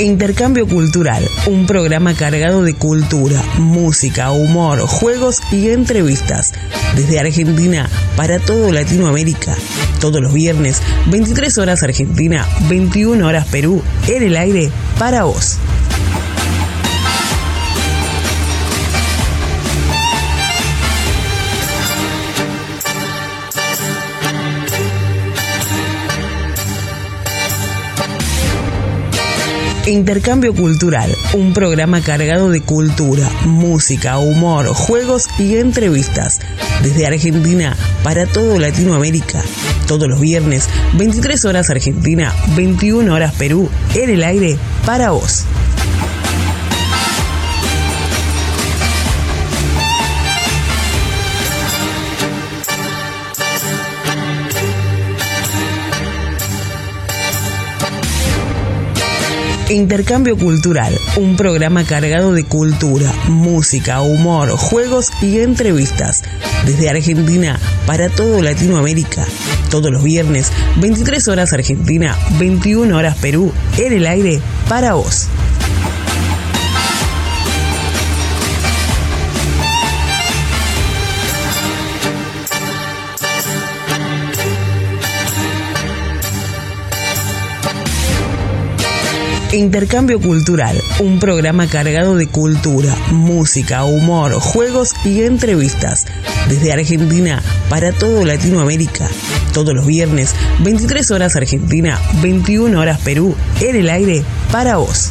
Intercambio Cultural, un programa cargado de cultura, música, humor, juegos y entrevistas. Desde Argentina para todo Latinoamérica. Todos los viernes, 23 horas Argentina, 21 horas Perú, en el aire para vos. Intercambio Cultural, un programa cargado de cultura, música, humor, juegos y entrevistas. Desde Argentina para todo Latinoamérica. Todos los viernes, 23 horas Argentina, 21 horas Perú, en el aire para vos. Intercambio Cultural, un programa cargado de cultura, música, humor, juegos y entrevistas. Desde Argentina para todo Latinoamérica. Todos los viernes, 23 horas Argentina, 21 horas Perú, en el aire para vos. Intercambio Cultural, un programa cargado de cultura, música, humor, juegos y entrevistas. Desde Argentina para todo Latinoamérica. Todos los viernes, 23 horas Argentina, 21 horas Perú, en el aire para vos.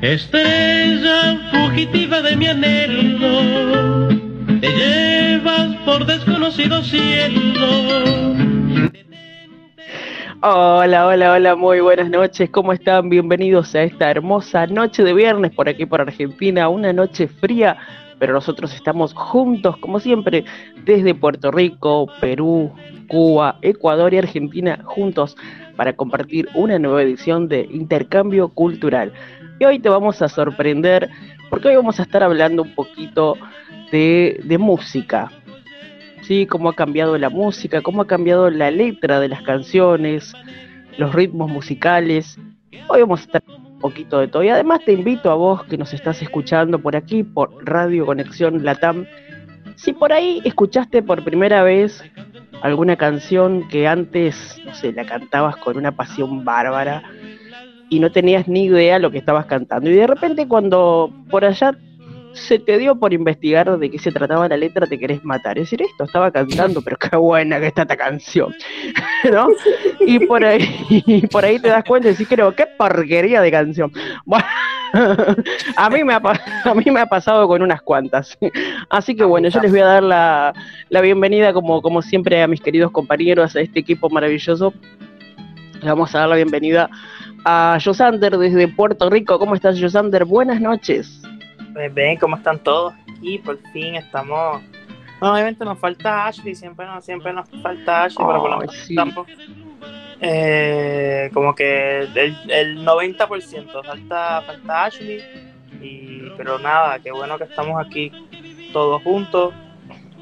Estrella fugitiva de mi anhelo, te llevas por desconocido cielo. Hola, hola, hola, muy buenas noches, ¿cómo están? Bienvenidos a esta hermosa noche de viernes por aquí por Argentina, una noche fría, pero nosotros estamos juntos, como siempre, desde Puerto Rico, Perú, Cuba, Ecuador y Argentina, juntos para compartir una nueva edición de Intercambio Cultural. Y hoy te vamos a sorprender porque hoy vamos a estar hablando un poquito de, música. ¿Sí? Cómo ha cambiado la música, cómo ha cambiado la letra de las canciones, los ritmos musicales. Hoy vamos a estar un poquito de todo. Y además te invito a vos que nos estás escuchando por aquí, por Radio Conexión Latam. Si por ahí escuchaste por primera vez alguna canción que antes, no sé, la cantabas con una pasión bárbara, y no tenías ni idea lo que estabas cantando. Y de repente cuando por allá se te dio por investigar de qué se trataba la letra, te querés matar. Es decir, esto estaba cantando, pero qué buena que está esta canción. ¿No? Y por ahí, por ahí te das cuenta y decís, creo, qué porquería de canción. Bueno, a mí me ha, a mí me ha pasado con unas cuantas. Así que bueno, yo les voy a dar la, la bienvenida, como, como siempre, a mis queridos compañeros, a este equipo maravilloso. Le vamos a dar la bienvenida a Josander desde Puerto Rico. ¿Cómo estás, Josander? Buenas noches. Pues bien, ¿cómo están todos? Y por fin estamos. obviamente nos falta Ashley, siempre nos, siempre nos falta Ashley, pero por lo menos estamos. Eh, como que el, el 90% falta, falta Ashley. Y, pero nada, qué bueno que estamos aquí todos juntos.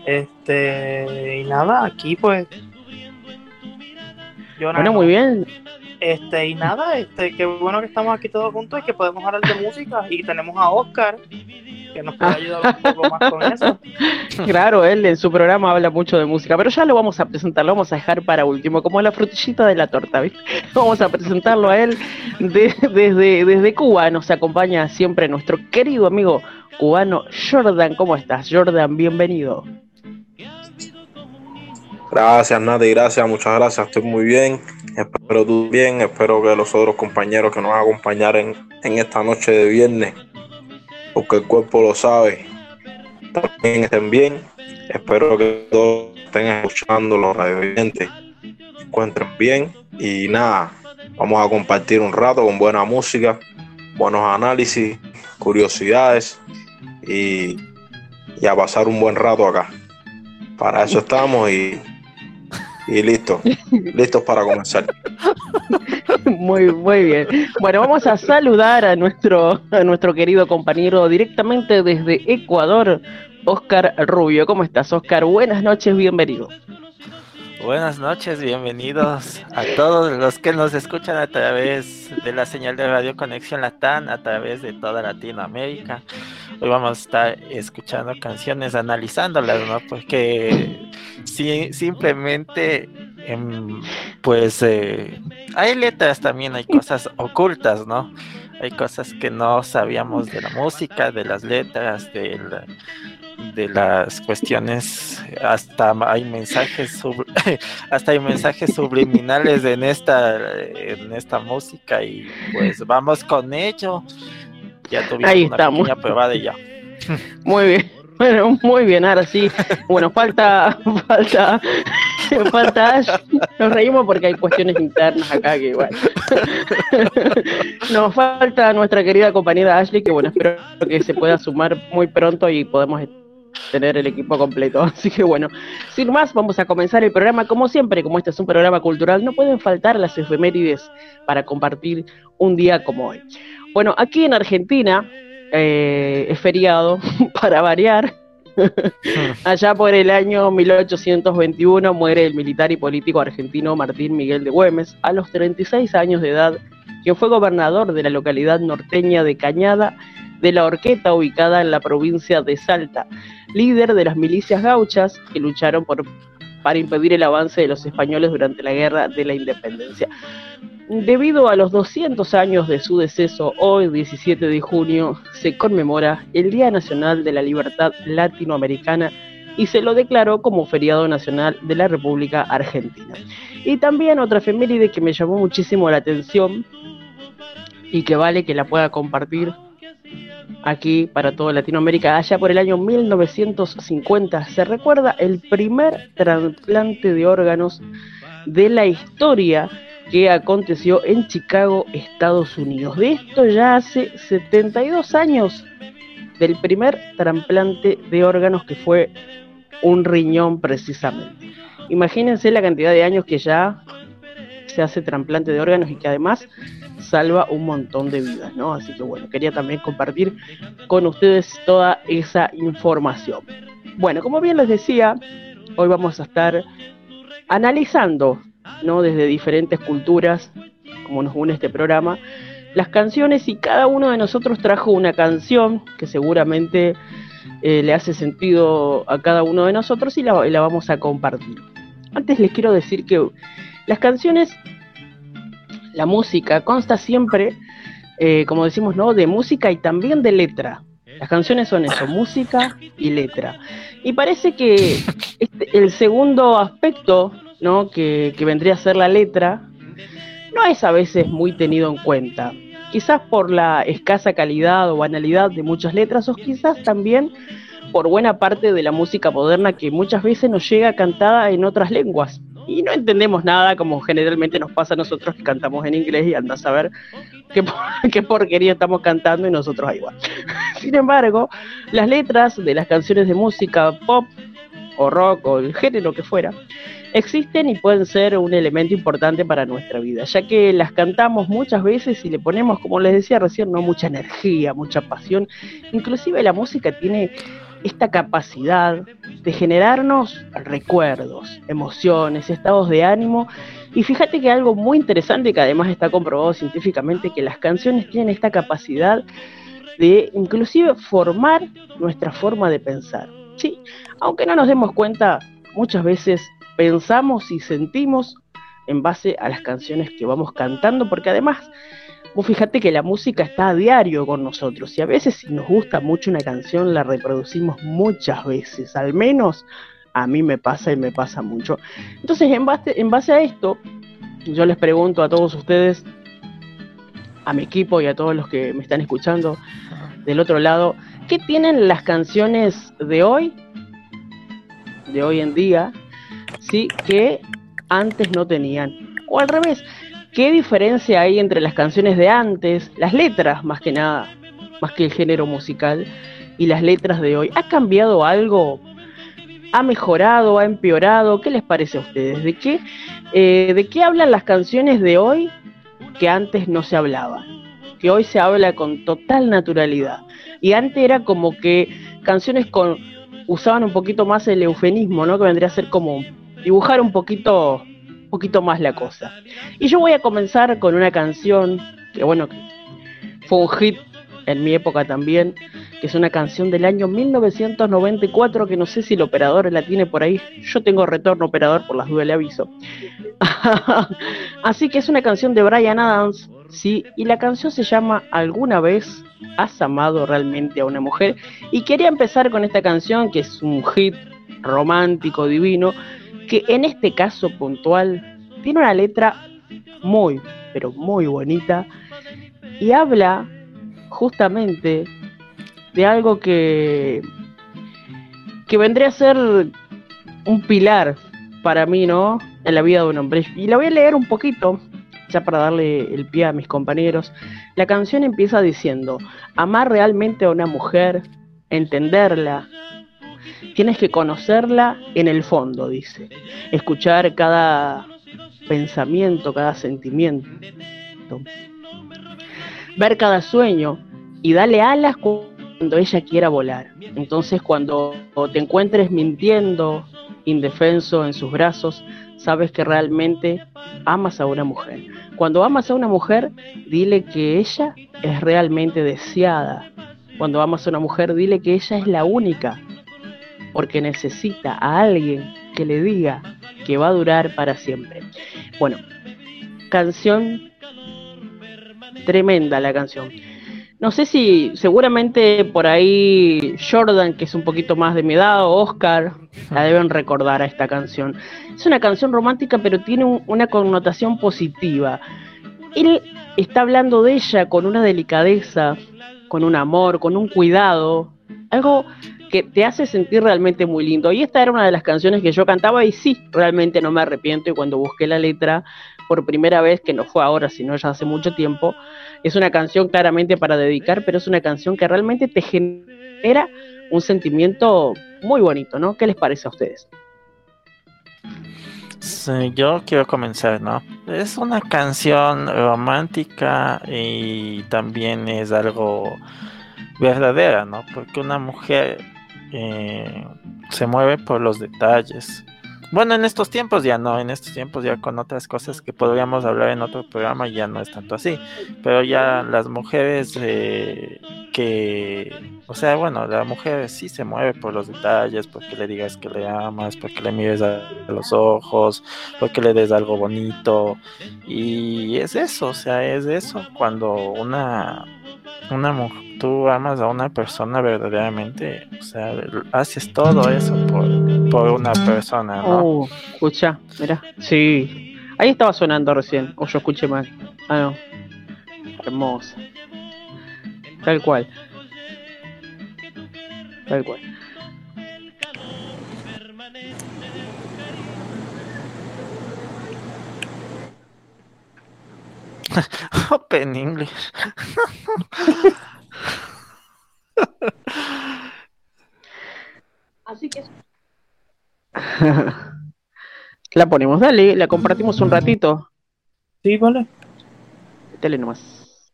Este, y nada, aquí pues. Yo bueno, muy bien. Este, y nada, este, qué bueno que estamos aquí todos juntos y que podemos hablar de música. Y tenemos a Oscar, que nos puede ayudar un poco más con eso. Claro, él en su programa habla mucho de música, pero ya lo vamos a presentar, lo vamos a dejar para último, como la frutillita de la torta, ¿viste? Vamos a presentarlo a él desde, desde Cuba. Nos acompaña siempre nuestro querido amigo cubano Jordan. ¿Cómo estás, Jordan? Bienvenido. Gracias, Nati, gracias, muchas gracias, estoy muy bien. Espero tú bien, espero que los otros compañeros que nos acompañaren en esta noche de viernes, porque el cuerpo lo sabe, también estén bien. Espero que todos estén escuchando los radioyentes, se encuentren bien y nada, vamos a compartir un rato con buena música, buenos análisis, curiosidades y, y a pasar un buen rato acá. Para eso estamos y y listo, listos para comenzar. Muy, muy bien. Bueno, vamos a saludar a nuestro, a nuestro querido compañero directamente desde Ecuador, Oscar Rubio. ¿Cómo estás, Oscar? Buenas noches, bienvenido. Buenas noches, bienvenidos a todos los que nos escuchan a través de la señal de Radio Conexión Latán, a través de toda Latinoamérica. Hoy vamos a estar escuchando canciones, analizándolas, ¿no? Porque si, simplemente, em, pues, eh, hay letras también, hay cosas ocultas, ¿no? Hay cosas que no sabíamos de la música, de las letras, del de las cuestiones hasta hay mensajes hasta hay mensajes subliminales en esta en esta música y pues vamos con ello. Ya tuvimos Ahí una estamos. prueba de ya. Muy bien bueno muy bien ahora sí. Bueno falta falta falta nos reímos porque hay cuestiones internas acá que igual. Nos falta nuestra querida compañera Ashley que bueno espero que se pueda sumar muy pronto y podemos tener el equipo completo. Así que bueno, sin más, vamos a comenzar el programa. Como siempre, como este es un programa cultural, no pueden faltar las efemérides para compartir un día como hoy. Bueno, aquí en Argentina eh, es feriado, para variar. Allá por el año 1821 muere el militar y político argentino Martín Miguel de Güemes a los 36 años de edad, que fue gobernador de la localidad norteña de Cañada de la Horqueta ubicada en la provincia de Salta, líder de las milicias gauchas que lucharon por, para impedir el avance de los españoles durante la Guerra de la Independencia. Debido a los 200 años de su deceso, hoy 17 de junio se conmemora el Día Nacional de la Libertad Latinoamericana y se lo declaró como feriado nacional de la República Argentina. Y también otra efeméride que me llamó muchísimo la atención y que vale que la pueda compartir aquí para toda Latinoamérica. Allá por el año 1950 se recuerda el primer trasplante de órganos de la historia que aconteció en Chicago, Estados Unidos. De esto ya hace 72 años del primer trasplante de órganos que fue un riñón precisamente. Imagínense la cantidad de años que ya se hace trasplante de órganos y que además salva un montón de vidas, ¿no? Así que bueno, quería también compartir con ustedes toda esa información. Bueno, como bien les decía, hoy vamos a estar analizando, ¿no? Desde diferentes culturas, como nos une este programa, las canciones y cada uno de nosotros trajo una canción que seguramente eh, le hace sentido a cada uno de nosotros y la, y la vamos a compartir. Antes les quiero decir que las canciones la música consta siempre, eh, como decimos, ¿no? De música y también de letra. Las canciones son eso, música y letra. Y parece que este, el segundo aspecto, ¿no? Que, que vendría a ser la letra, no es a veces muy tenido en cuenta. Quizás por la escasa calidad o banalidad de muchas letras, o quizás también por buena parte de la música moderna que muchas veces nos llega cantada en otras lenguas y no entendemos nada como generalmente nos pasa a nosotros que cantamos en inglés y andas a ver qué, qué porquería estamos cantando y nosotros igual. Sin embargo, las letras de las canciones de música pop o rock o el género que fuera, existen y pueden ser un elemento importante para nuestra vida, ya que las cantamos muchas veces y le ponemos, como les decía recién, no mucha energía, mucha pasión. Inclusive la música tiene esta capacidad de generarnos recuerdos, emociones, estados de ánimo. Y fíjate que algo muy interesante que además está comprobado científicamente, que las canciones tienen esta capacidad de inclusive formar nuestra forma de pensar. Sí, aunque no nos demos cuenta, muchas veces pensamos y sentimos en base a las canciones que vamos cantando, porque además, vos fíjate que la música está a diario con nosotros y a veces si nos gusta mucho una canción la reproducimos muchas veces, al menos a mí me pasa y me pasa mucho. Entonces, en base, en base a esto, yo les pregunto a todos ustedes, a mi equipo y a todos los que me están escuchando del otro lado, ¿qué tienen las canciones de hoy, de hoy en día, ¿sí? que antes no tenían. O al revés, ¿qué diferencia hay entre las canciones de antes, las letras más que nada, más que el género musical, y las letras de hoy? ¿Ha cambiado algo? ¿Ha mejorado? ¿Ha empeorado? ¿Qué les parece a ustedes? ¿De qué, eh, ¿De qué hablan las canciones de hoy que antes no se hablaba? Que hoy se habla con total naturalidad. Y antes era como que canciones con usaban un poquito más el eufemismo, ¿no? Que vendría a ser como dibujar un poquito, poquito más la cosa. Y yo voy a comenzar con una canción que, bueno, fue un hit en mi época también, que es una canción del año 1994, que no sé si el operador la tiene por ahí. Yo tengo retorno operador, por las dudas le aviso. Así que es una canción de Brian Adams, ¿sí? Y la canción se llama Alguna vez has amado realmente a una mujer. Y quería empezar con esta canción, que es un hit romántico, divino, que en este caso puntual tiene una letra muy, pero muy bonita y habla justamente de algo que, que vendría a ser un pilar para mí, ¿no? En la vida de un hombre. Y la voy a leer un poquito, ya para darle el pie a mis compañeros. La canción empieza diciendo, amar realmente a una mujer, entenderla, Tienes que conocerla en el fondo, dice. Escuchar cada pensamiento, cada sentimiento. Ver cada sueño y darle alas cuando ella quiera volar. Entonces cuando te encuentres mintiendo, indefenso en sus brazos, sabes que realmente amas a una mujer. Cuando amas a una mujer, dile que ella es realmente deseada. Cuando amas a una mujer, dile que ella es la única porque necesita a alguien que le diga que va a durar para siempre. Bueno, canción tremenda la canción. No sé si seguramente por ahí Jordan, que es un poquito más de mi edad, o Oscar, la deben recordar a esta canción. Es una canción romántica, pero tiene una connotación positiva. Él está hablando de ella con una delicadeza, con un amor, con un cuidado, algo te hace sentir realmente muy lindo. Y esta era una de las canciones que yo cantaba y sí, realmente no me arrepiento. Y cuando busqué la letra por primera vez, que no fue ahora, sino ya hace mucho tiempo, es una canción claramente para dedicar, pero es una canción que realmente te genera un sentimiento muy bonito, ¿no? ¿Qué les parece a ustedes? Yo quiero comenzar, ¿no? Es una canción romántica y también es algo verdadera, ¿no? Porque una mujer eh, se mueve por los detalles. Bueno, en estos tiempos ya no, en estos tiempos ya con otras cosas que podríamos hablar en otro programa ya no es tanto así, pero ya las mujeres eh, que, o sea, bueno, la mujer sí se mueve por los detalles, porque le digas que le amas, porque le mires a los ojos, porque le des algo bonito, y es eso, o sea, es eso, cuando una, una mujer tú amas a una persona verdaderamente, o sea, haces todo eso por, por una persona, ¿no? Oh, escucha, mira, sí. Ahí estaba sonando recién, o yo escuché mal. Ah, no. Hermosa. Tal cual. Tal cual. Open English. Así que. la ponemos, dale, la compartimos un ratito. Sí, vale. Dale nomás.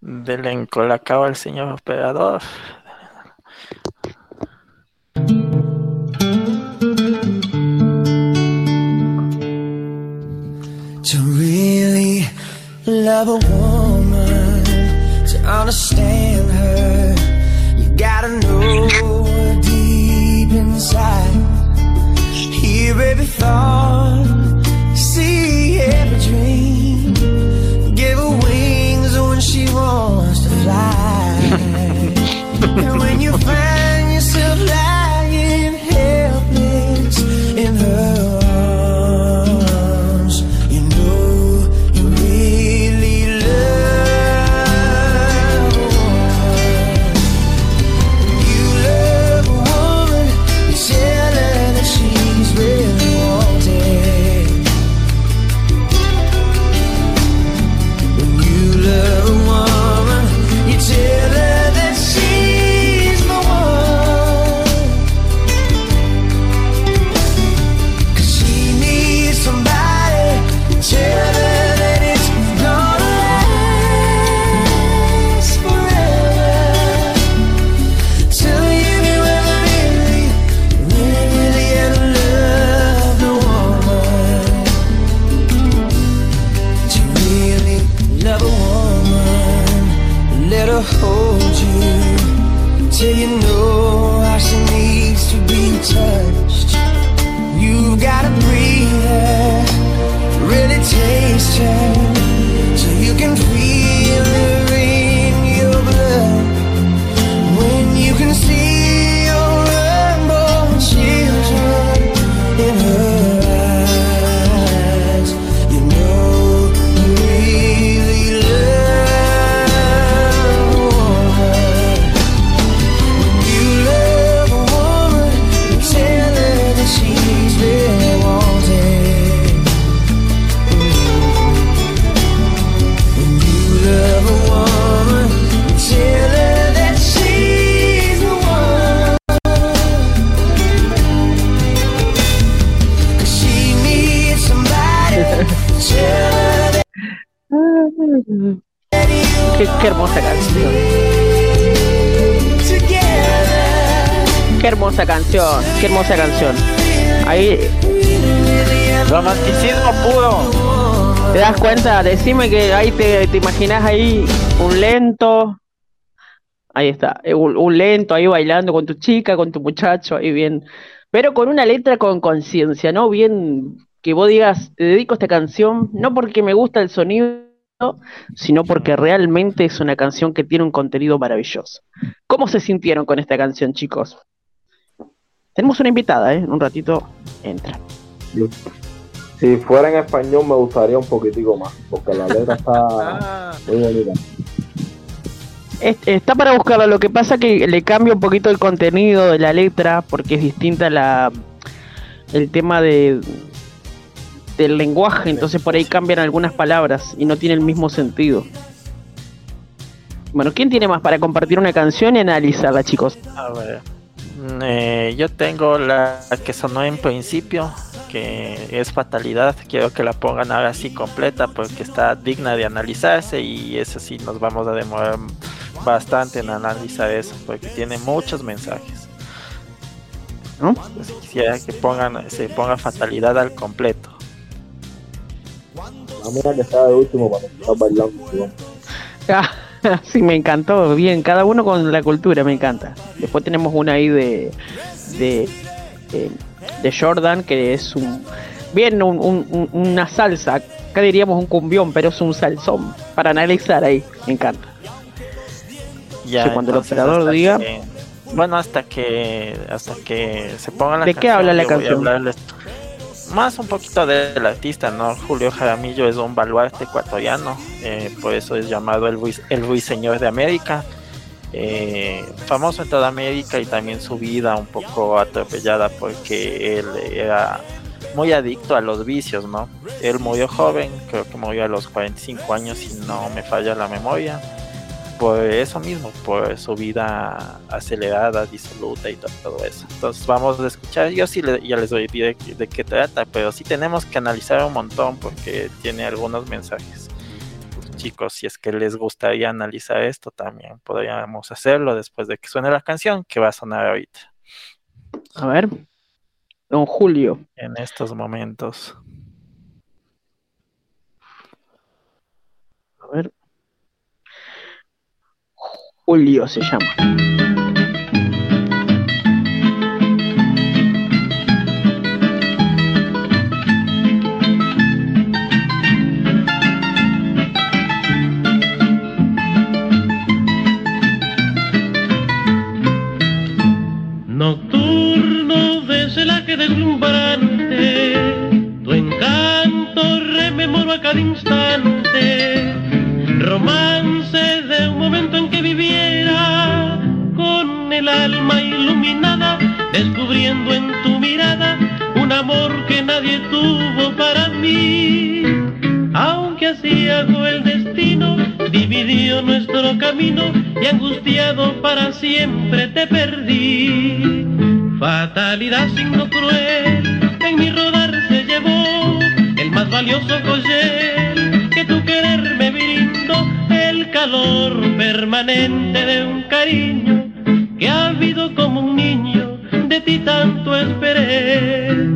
Del encolacao al señor operador. Love a woman, to understand her, you gotta know her deep inside. Hear every thought, see every dream. Give her wings when she wants to fly. and when you find Decime que ahí te, imaginas ahí un lento. Ahí está. eh, Un, un lento ahí bailando con tu chica, con tu muchacho, ahí bien. Pero con una letra con conciencia, ¿no? Bien que vos digas, te dedico a esta canción, no porque me gusta el sonido, sino porque realmente es una canción que tiene un contenido maravilloso. ¿Cómo se sintieron con esta canción, chicos? Tenemos una invitada, ¿eh? En un ratito entra. Si fuera en español me gustaría un poquitico más, porque la letra está Ah, muy bonita. Es- Está para buscarla, lo que pasa que le cambia un poquito el contenido de la letra, porque es distinta la el tema de del lenguaje, entonces por ahí cambian algunas palabras y no tiene el mismo sentido. Bueno, ¿quién tiene más para compartir una canción y analizarla, chicos? a ver. Mm, eh, yo tengo la que sonó en principio, que es Fatalidad. Quiero que la pongan ahora sí completa porque está digna de analizarse y eso sí nos vamos a demorar bastante en analizar eso porque tiene muchos mensajes. ¿No? Entonces, quisiera que pongan, se ponga Fatalidad al completo. La mía que está de último para estar bailando. ¿sí? Ah, sí, me encantó. Bien, cada uno con la cultura, me encanta. Después tenemos una ahí de de, eh, de Jordan, que es un bien un- un- un- una salsa. Acá diríamos un cumbión, pero es un salsón para analizar ahí. Me encanta. Ya, Sí, cuando el operador diga. que- bueno, hasta que hasta que se ponga la ¿De qué habla la canción? más un poquito del artista, ¿no? Julio Jaramillo es un baluarte ecuatoriano, eh, por eso es llamado el, el ruiseñor de América. Eh, famoso en toda América y también su vida un poco atropellada porque él era muy adicto a los vicios, ¿no? Él murió joven, creo que murió a los 45 años si no me falla la memoria, por eso mismo, por su vida acelerada, disoluta y todo, eso. Entonces vamos a escuchar, yo sí ya les decir de, de qué trata, pero sí tenemos que analizar un montón porque tiene algunos mensajes chicos, si es que les gustaría analizar esto, también podríamos hacerlo después de que suene la canción que va a sonar ahorita. A ver, don Julio. En estos momentos. A ver. Julio se llama. Instante, romance de un momento en que viviera con el alma iluminada, descubriendo en tu mirada un amor que nadie tuvo para mí. Aunque así hago el destino, dividió nuestro camino y angustiado para siempre te perdí. Fatalidad signo cruel, en mi rodar se llevó valioso collar que tu querer me brindó, el calor permanente de un cariño que ha habido como un niño, de ti tanto esperé,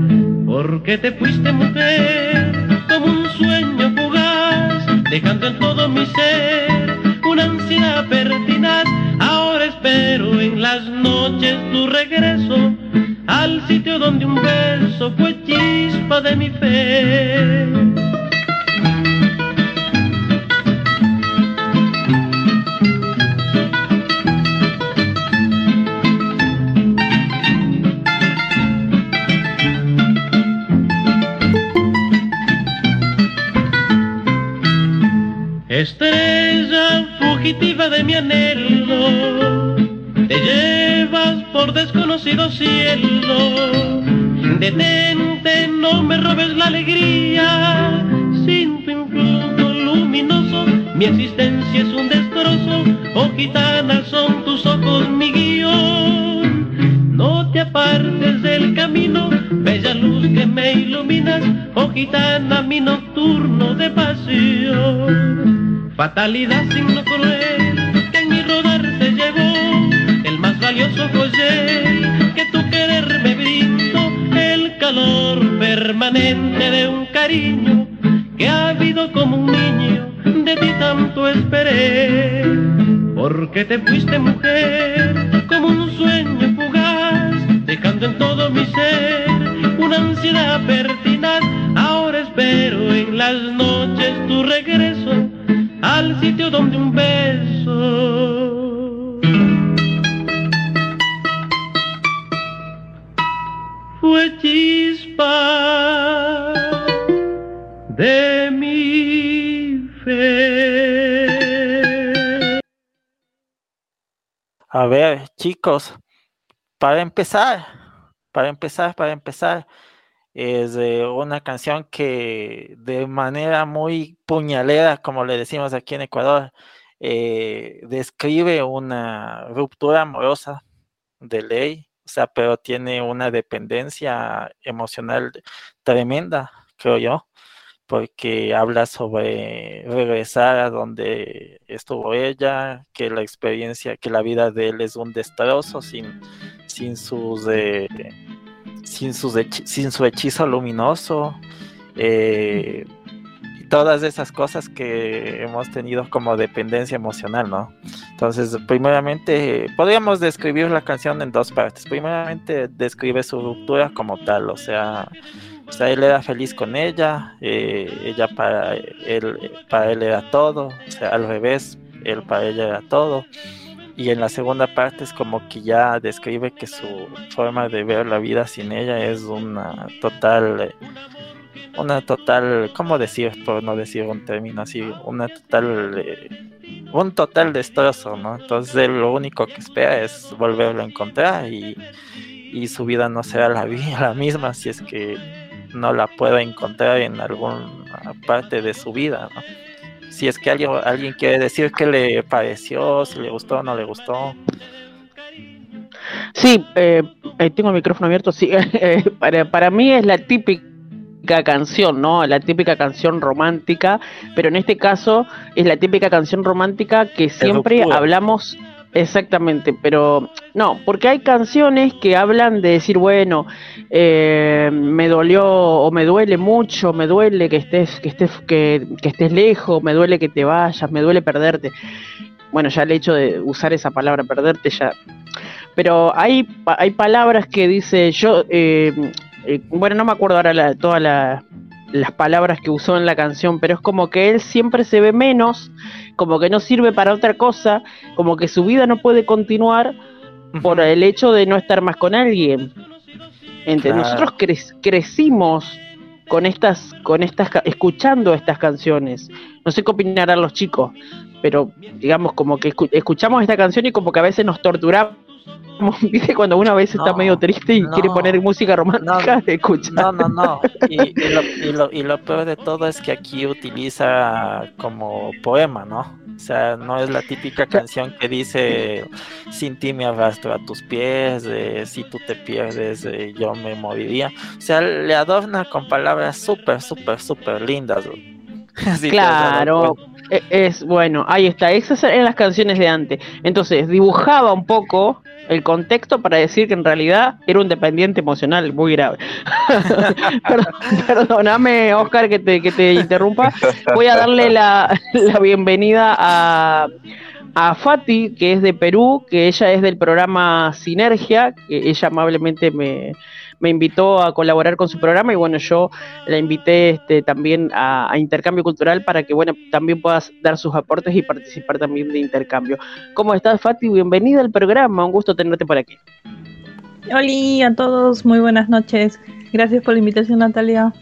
porque te fuiste mujer como un sueño fugaz, dejando en todo mi ser una ansiedad pertinaz. Ahora espero en las noches tu regreso al sitio donde un beso fue chispa de mi fe. Estrella fugitiva de mi anhelo, te llevas por desconocido cielo. Detente, no me robes la alegría, sin tu influjo luminoso, mi existencia es un destrozo. Oh gitana, son tus ojos mi guion. No te apartes del camino, bella luz que me iluminas, oh gitana, mi nocturno de pasión. Fatalidad signo cruel valioso collar que tu querer me brindó el calor permanente de un cariño que ha habido como un niño de ti tanto esperé. Porque te fuiste mujer como un sueño fugaz dejando en todo mi ser una ansiedad pertinaz. Ahora espero en las noches tu regreso al sitio donde un beso chispa de mi fe. A ver, chicos, para empezar, para empezar, para empezar, es una canción que de manera muy puñalera, como le decimos aquí en Ecuador, eh, describe una ruptura amorosa de ley, o sea, pero tiene una dependencia emocional tremenda, creo yo, porque habla sobre regresar a donde estuvo ella, que la experiencia, que la vida de él es un destrozo sin, sin sus... Eh, sin, sin su hechizo luminoso, eh, todas esas cosas que hemos tenido como dependencia emocional, ¿no? Entonces, primeramente, podríamos describir la canción en dos partes. Primeramente, describe su ruptura como tal, o sea, o sea, él era feliz con ella, eh, ella para él, para él era todo, o sea, al revés, él para ella era todo y en la segunda parte es como que ya describe que su forma de ver la vida sin ella es una total una total cómo decir por no decir un término así una total eh, un total destrozo no entonces lo único que espera es volverlo a encontrar y, y su vida no será la, la misma si es que no la pueda encontrar en alguna parte de su vida, ¿no? Si es que alguien, alguien quiere decir qué le pareció, si le gustó o no le gustó. Sí, eh, tengo el micrófono abierto. Sí, eh, para, para mí es la típica canción, ¿no? La típica canción romántica, pero en este caso es la típica canción romántica que siempre hablamos exactamente, pero no, porque hay canciones que hablan de decir, bueno, eh, me dolió o me duele mucho, me duele que estés, que estés, que, que estés lejos, me duele que te vayas, me duele perderte. Bueno, ya el hecho de usar esa palabra perderte ya pero hay, hay palabras que dice yo, eh, eh, bueno, no me acuerdo ahora la- todas la- las palabras que usó en la canción, pero es como que él siempre se ve menos, como que no sirve para otra cosa, como que su vida no puede continuar por el hecho de no estar más con alguien. Claro. Nosotros cre- crecimos con estas, con estas, escuchando estas canciones. No sé qué opinarán los chicos, pero digamos como que escu- escuchamos esta canción y como que a veces nos torturamos. ¿Viste? Cuando una vez está medio triste y no. quiere poner música romántica, No, escucha. No, no, no. Y, y lo, y, lo, y lo peor de todo es que aquí utiliza como poema, ¿no? O sea, no es la típica canción que dice sin ti me arrastro a tus pies, eh, si tú te pierdes eh, yo me moriría. O sea, le adorna con palabras súper, súper, súper lindas. Claro, e- es bueno, ahí está, esas eran las canciones de antes. Entonces, dibujaba un poco el contexto para decir que en realidad era un dependiente emocional muy grave. Perdón- Perdóname, Oscar, que te, que te interrumpa. Voy a darle la, la bienvenida a, a Fati, que es de Perú, que ella es del programa Sinergia, que ella amablemente me, invitó a colaborar con su programa y bueno, yo la invité este, también a, a Intercambio Cultural para que bueno, también puedas dar sus aportes y participar también de intercambio. ¿Cómo estás, Fati? Bienvenida al programa, un gusto tenerte por aquí. Hola a todos, muy buenas noches. Gracias por la invitación, Natalia.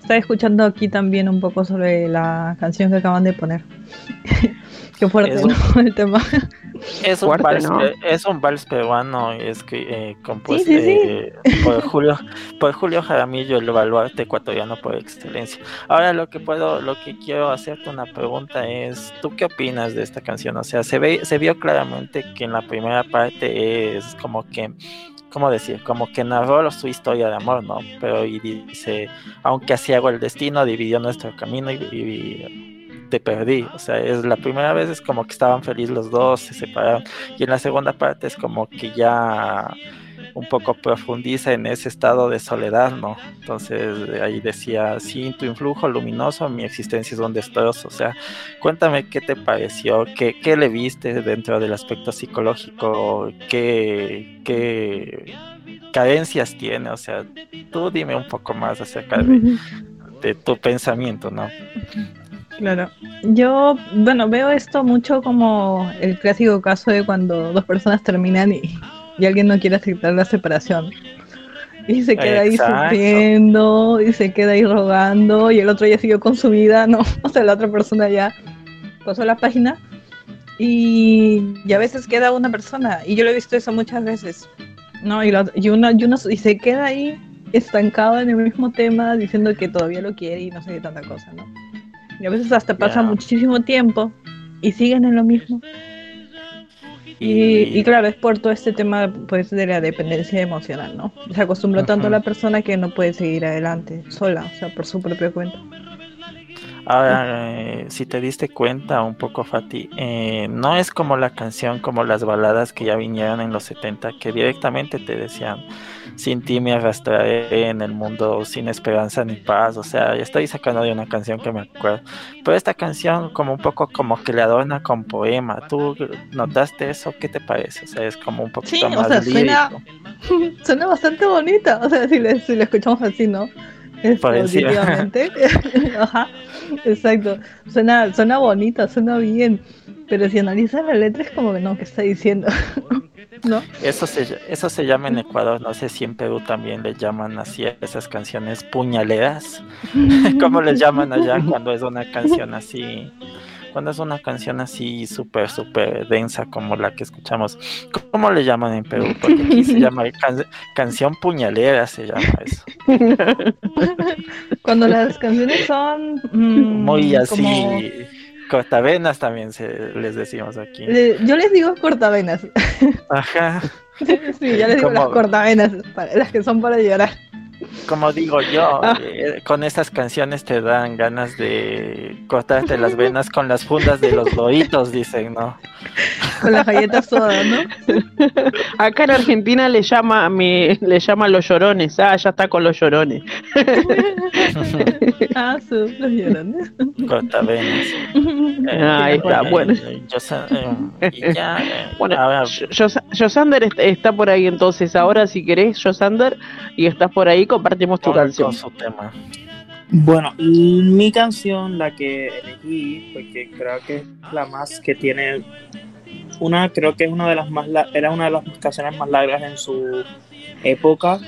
Estaba escuchando aquí también un poco sobre la canción que acaban de poner. Qué fuerte, Es un- ¿no? El tema. Es un, Fuerte, vals, es un vals peruano es que eh, compuesto Sí, sí, sí. eh, por Julio por Julio Jaramillo el baluarte ecuatoriano por excelencia. Ahora lo que puedo lo que quiero hacerte una pregunta es ¿tú qué opinas de esta canción? O sea, se ve se vio claramente que en la primera parte es como que ¿cómo decir? Como que narró su historia de amor, ¿no? Pero y dice, aunque así hago el destino, dividió nuestro camino y, y te perdí. O sea, es la primera vez es como que estaban felices los dos, se separaron. Y en la segunda parte es como que ya un poco profundiza en ese estado de soledad, ¿no? Entonces ahí decía, sin tu influjo luminoso, mi existencia es un destrozo. O sea, cuéntame qué te pareció, qué, qué le viste dentro del aspecto psicológico, qué, qué carencias tiene, o sea, tú dime un poco más acerca de, de tu pensamiento, ¿no? Claro. Yo, bueno, veo esto mucho como el clásico caso de cuando dos personas terminan y, y alguien no quiere aceptar la separación. Y se queda ahí sufriendo, y se queda ahí rogando, y el otro ya siguió con su vida, ¿no? O sea, la otra persona ya pasó la página. Y, y a veces queda una persona, y yo lo he visto eso muchas veces, ¿no? Y, la- y, uno, y, uno, y se queda ahí estancado en el mismo tema, diciendo que todavía lo quiere y no sé qué tanta cosa, ¿no? Y a veces hasta pasa muchísimo tiempo y siguen en lo mismo. Y, y claro, es por todo este tema pues de la dependencia emocional, ¿no? Se acostumbró tanto a la persona que no puede seguir adelante sola, o sea, por su propia cuenta. Ahora, eh, si te diste cuenta un poco, Fati, eh, no es como la canción, como las baladas que ya vinieron en los 70, que directamente te decían, sin ti me arrastraré en el mundo sin esperanza ni paz, o sea, ya estoy sacando de una canción que me acuerdo, pero esta canción como un poco como que le adorna con poema, ¿tú notaste eso? ¿Qué te parece? O sea, es como un poquito Sí, o más sea, suena- lírico. Suena bastante bonita, o sea, si le, si le escuchamos así, ¿no? Auditivamente. Ajá, exacto. Suena, suena bonita, suena bien, pero si analizas la letra es como que no, ¿qué está diciendo? ¿No? Eso se, eso se llama en Ecuador, no sé si en Perú también le llaman así a esas canciones puñaleras. ¿Cómo les llaman allá cuando es una canción así cuando es una canción así súper, súper densa como la que escuchamos. ¿Cómo le llaman en Perú? Porque aquí se llama can- canción puñalera, se llama eso. Cuando las canciones son mm, Muy así, como- cortavenas también se, les decimos aquí. Eh, Yo les digo cortavenas. Ajá. sí, ya les digo las cortavenas, para- las que son para llorar. Como digo yo, Ah. eh, con estas canciones te dan ganas de cortarte las venas con las fundas de los loitos, dicen, ¿no? Con las galletas sodas, ¿no? Acá en Argentina le llama, me, le llaman los llorones. Ah, ya está con los llorones. Ah, su, los llorones. Cortavenas. Eh, Ahí está, bueno. eh, yo ya, Bueno, ahora, Josander est- está por ahí entonces. Ahora, si querés, Josander, y estás por ahí, compartimos tu canción. su tema. Bueno, mi canción, la que elegí, porque creo que es la más que tiene una, creo que es una de las más, era una de las canciones más largas en su época.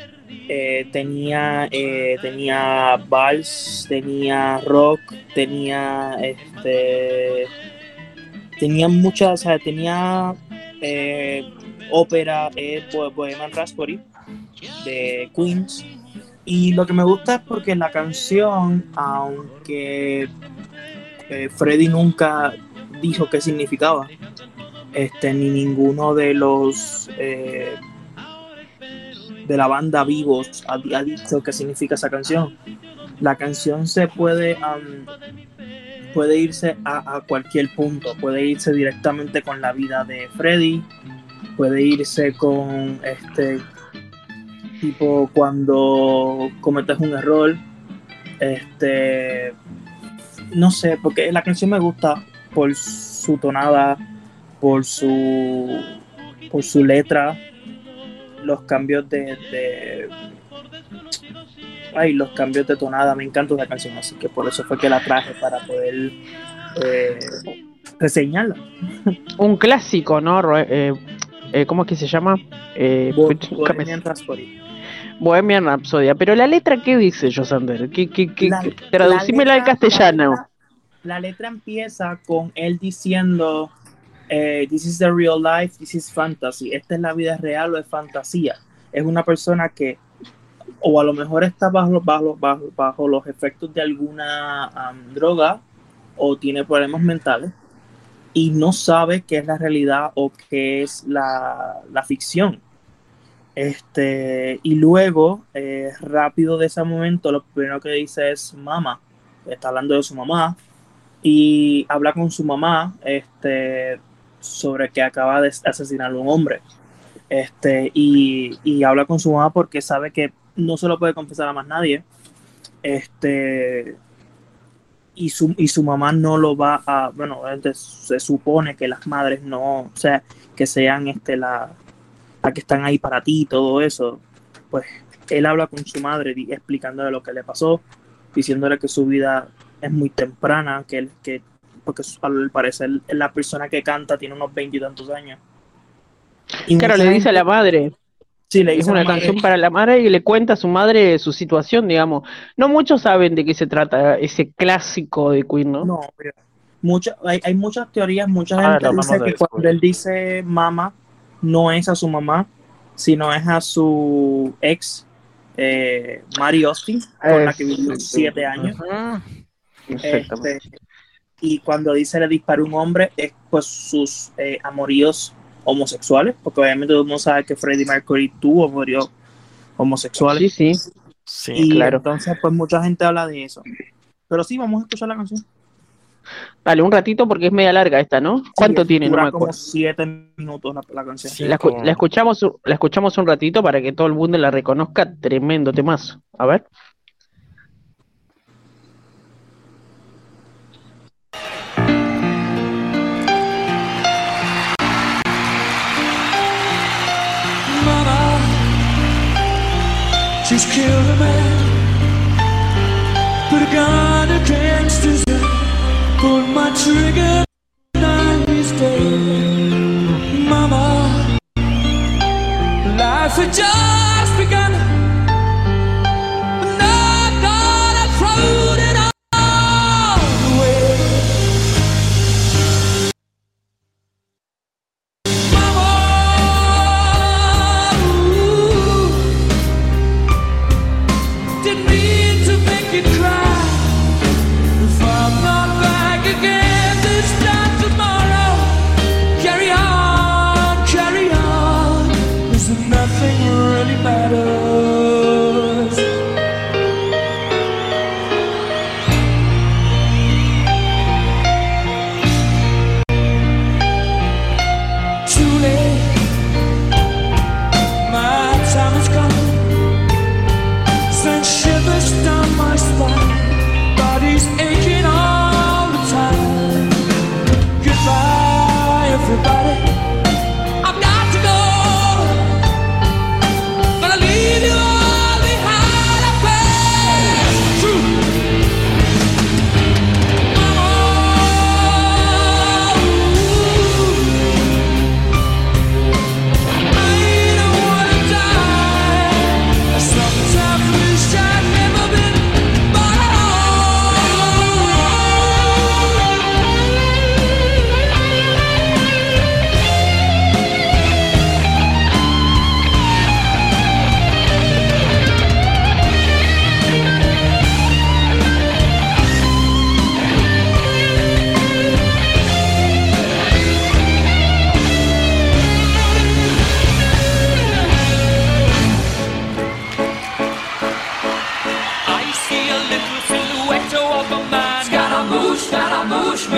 Eh, tenía, eh, tenía vals, tenía rock, tenía, este, tenía muchas, o sea, tenía eh, ópera, eh, Bo- Bohemian Rhapsody de Queens. Y lo que me gusta es porque la canción, aunque eh, Freddy nunca dijo qué significaba, este, ni ninguno de los eh, de la banda vivos ha, dicho qué significa esa canción. La canción se puede am, puede irse a, a cualquier punto, puede irse directamente con la vida de Freddy, puede irse con este tipo cuando cometes un error este no sé porque la canción me gusta por su tonada por su por su letra los cambios de, de ay los cambios de tonada me encanta la canción así que por eso fue que la traje para poder eh, reseñarla Un clásico, ¿no? Eh, eh, ¿Cómo es que se llama? Eh, Bo- Bohemian Rhapsody. Bohemian Rhapsody. Pero la letra, ¿qué dice, Josander? ¿Qué, qué, qué, La- traducímela la al castellano. La letra, la letra empieza con él diciendo, eh, this is the real life, this is fantasy. Esta es la vida real o es fantasía. Es una persona que o a lo mejor está bajo, bajo, bajo, bajo los efectos de alguna am, droga o tiene problemas mentales y no sabe qué es la realidad o qué es la, la ficción. Este, y luego, eh, rápido de ese momento, lo primero que dice es mamá. Está hablando de su mamá y habla con su mamá este, sobre que acaba de asesinar a un hombre. Este, y, y habla con su mamá porque sabe que no se lo puede confesar a más nadie. Este, y su, y su mamá no lo va a, bueno, se supone que las madres no, o sea, que sean este, la, la que están ahí para ti y todo eso, pues él habla con su madre explicándole lo que le pasó, diciéndole que su vida es muy temprana, que él, que, porque al parecer la persona que canta tiene unos veintitantos años. Y Claro, le dice a la madre. sí, le Es dice a una canción para la madre y le cuenta a su madre su situación, digamos. No muchos saben de qué se trata ese clásico de Queen, ¿no? No, mucha- hay, hay muchas teorías, mucha Ahora gente dice a que cuando descubrir. él dice mamá, no es a su mamá, sino es a su ex, eh, Mary Austin, con la que vivió siete años. Este, y cuando dice le disparó un hombre, es pues sus eh, amoríos homosexuales, porque obviamente todo el mundo sabe que Freddie Mercury tuvo amoríos homosexuales. Sí, sí. Sí, y claro. entonces, pues mucha gente habla de eso. Pero sí, vamos a escuchar la canción. Dale, un ratito porque es media larga esta, ¿no? ¿Cuánto Sí, tiene? No dura me como siete minutos la, la canción. Sí. La, escu- como- la escuchamos, un- la escuchamos un ratito para que todo el mundo la reconozca. Tremendo temazo. A ver. Mama, she's killed a man. Put a gun against his head. Pulled my trigger on his day. Mama, life a job.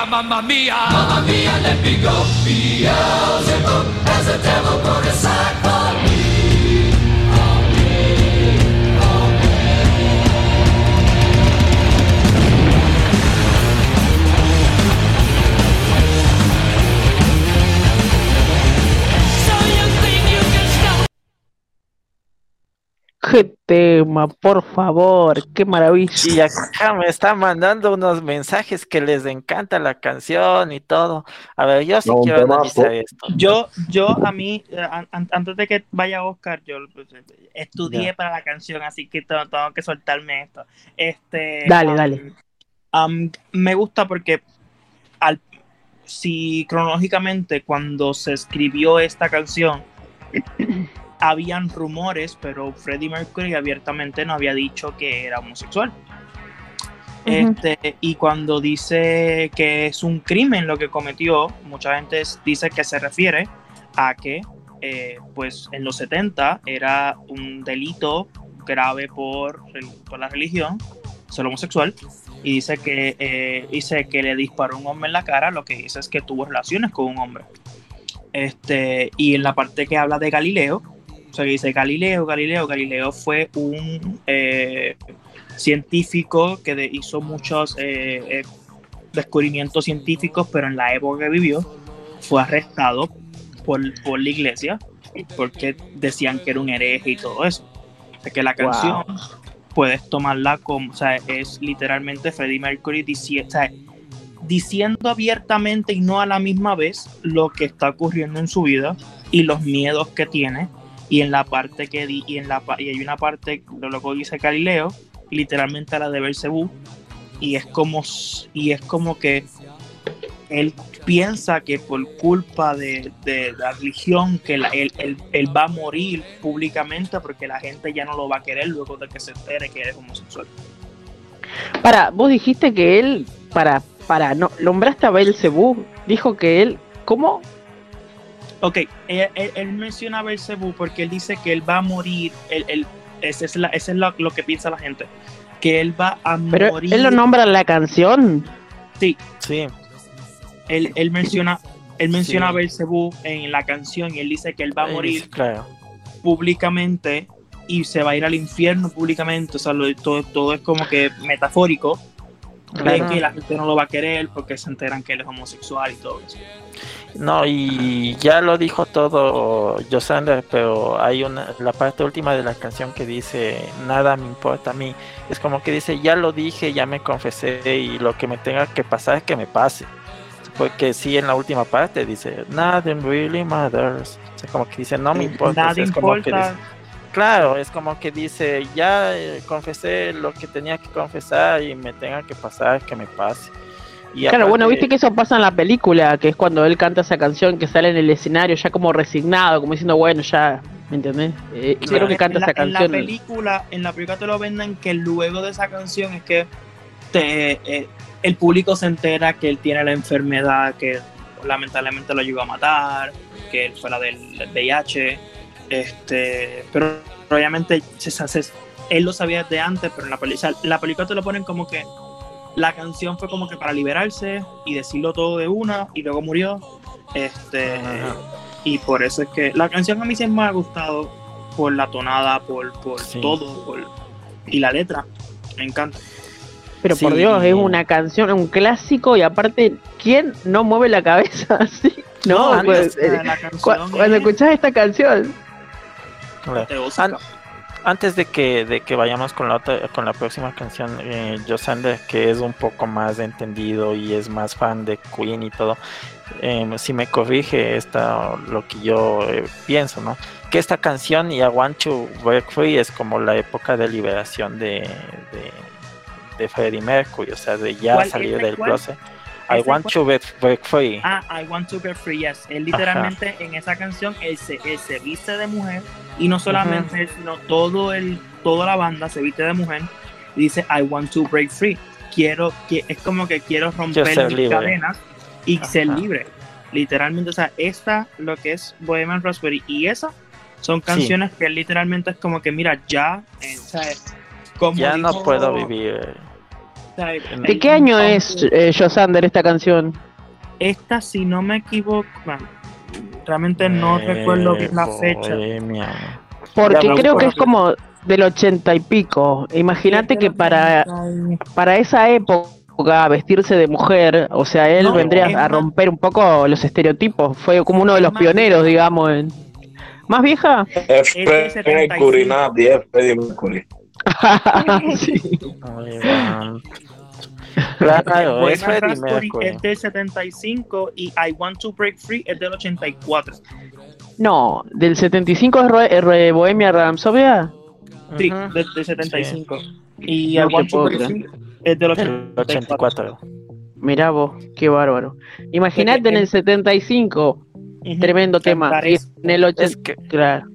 Mia, mamma mia. Mamma mia, let me go. Beelzebub has a devil put ¡Qué tema, por favor! ¡Qué maravilla! Y acá me están mandando unos mensajes que les encanta la canción y todo. A ver, yo sí No, quiero analizar esto. Yo, yo a mí, eh, an- an- antes de que vaya Oscar, yo pues, eh, estudié Ya. para la canción, así que tengo, tengo que soltarme esto. Este, Dale, um, dale. um, me gusta porque al, si cronológicamente cuando se escribió esta canción habían rumores, pero Freddie Mercury abiertamente no había dicho que era homosexual. Este, y cuando dice que es un crimen lo que cometió, mucha gente dice que se refiere a que eh, pues en los 70 era un delito grave por, por la religión, ser homosexual, y dice que, eh, dice que le disparó un hombre en la cara, lo que dice es que tuvo relaciones con un hombre. Este, y en la parte que habla de Galileo, o sea, que dice Galileo, Galileo, Galileo fue un eh, científico que de- hizo muchos eh, eh, descubrimientos científicos, pero en la época que vivió fue arrestado por, por la iglesia porque decían que era un hereje y todo eso. O sea, que la Wow. canción puedes tomarla como, o sea, es literalmente Freddie Mercury dici- o sea, diciendo abiertamente y no a la misma vez lo que está ocurriendo en su vida y los miedos que tiene. Y en la parte que di, y en la y hay una parte de lo que dice Galileo, literalmente a la de Belcebú, y es como y es como que él piensa que por culpa de, de la religión que él, él- él va a morir públicamente porque la gente ya no lo va a querer luego de que se entere que es homosexual. Para, vos dijiste que él, para, para, no, nombraste a Belcebú, dijo que él, ¿cómo? Ok, él, él- él menciona a Belcebú porque él dice que él va a morir, él, él- ese es, la, ese es la- lo que piensa la gente, que él va a Pero morir. él lo nombra en la canción. Sí, él, él menciona, él menciona Sí. a Belcebú en la canción y él dice que él va a eh, morir claro. públicamente y se va a ir al infierno públicamente, o sea, lo- todo, todo es como que metafórico Claro. que la gente no lo va a querer porque se enteran que él es homosexual y todo eso. No, y ya lo dijo todo Josander, pero hay una, la parte última de la canción que dice, nada me importa a mí. Es como que dice, ya lo dije, ya me confesé y lo que me tenga que pasar es que me pase. Porque sí, en la última parte dice, nothing really matters. O sea, como que dice, no me importa. Nada o sea, es como que importa. dice- claro, es como que dice, ya eh, confesé lo que tenía que confesar y me tenga que pasar, que me pase. Y Claro, bueno, viste que eso pasa en la película, que es cuando él canta esa canción que sale en el escenario ya como resignado, como diciendo, bueno, ya, ¿me entendés? Eh, y creo que en canta la, esa en la canción. película, en la película te lo venden que luego de esa canción es que te, eh, el público se entera que él tiene la enfermedad que lamentablemente lo llegó a matar, que él fuera del, del VIH, este, pero obviamente se- se- él lo sabía desde antes, pero en la, o sea, en la película te lo ponen como que la canción fue como que para liberarse y decirlo todo de una y luego murió. Este, Ajá. y por eso es que la canción a mí siempre me ha gustado por la tonada, por, por Sí. todo, por, y la letra. Me encanta. Pero por. Dios, es una canción, un clásico y aparte, ¿quién no mueve la cabeza así? No, No, pues, eh, la cu- canción cuando es escuchás esta canción, Claro. Antes de que, de que vayamos con la otra, con la próxima canción, eh, Josander, que es un poco más entendido y es más fan de Queen y todo, eh, si me corrige esta lo que yo eh, pienso, ¿no? Que esta canción y I Want to Break Free es como la época de liberación de, de, de Freddie Mercury, o sea, de ya salir ¿Ese del closet. I ¿Ese Want to break Free. Ah, I want to get free, yes. Él literalmente en esa canción, él se, él se viste de mujer y no solamente él, sino todo el, toda la banda se viste de mujer y dice I want to break free. Quiero, que es como que quiero romper ser libre. cadenas y ser Ajá. libre. Literalmente, o sea, esta, lo que es Bohemian Raspberry y esa, son canciones que literalmente es como que, mira, ya, eh, o sea, como ya no dijo- puedo vivir. ¿De ¿de el- qué año es eh, Josander esta canción? Esta, si no me equivoco, bueno, realmente no Eh, recuerdo bien la fecha. Bohemia. Porque Ya, creo que es como del ochenta y pico. Imagínate que para, para esa época vestirse de mujer, o sea, él No, vendría a romper un poco los estereotipos. Fue como uno de los pioneros, digamos. En... ¿Más vieja? Es de Freddie 75. Mercury, Freddie Mercury. sí. Claro, es Mercury. es del 75 y I Want to Break Free es del 84. No, del 75 es Re- Bohemia Rhapsody. Sí, del del 75. Y No I Want to Break. Free es del El 84. 84. Mirá vos, qué bárbaro. Imagínate en el 75, Ujú. tremendo tema. En el 80, Es que claro.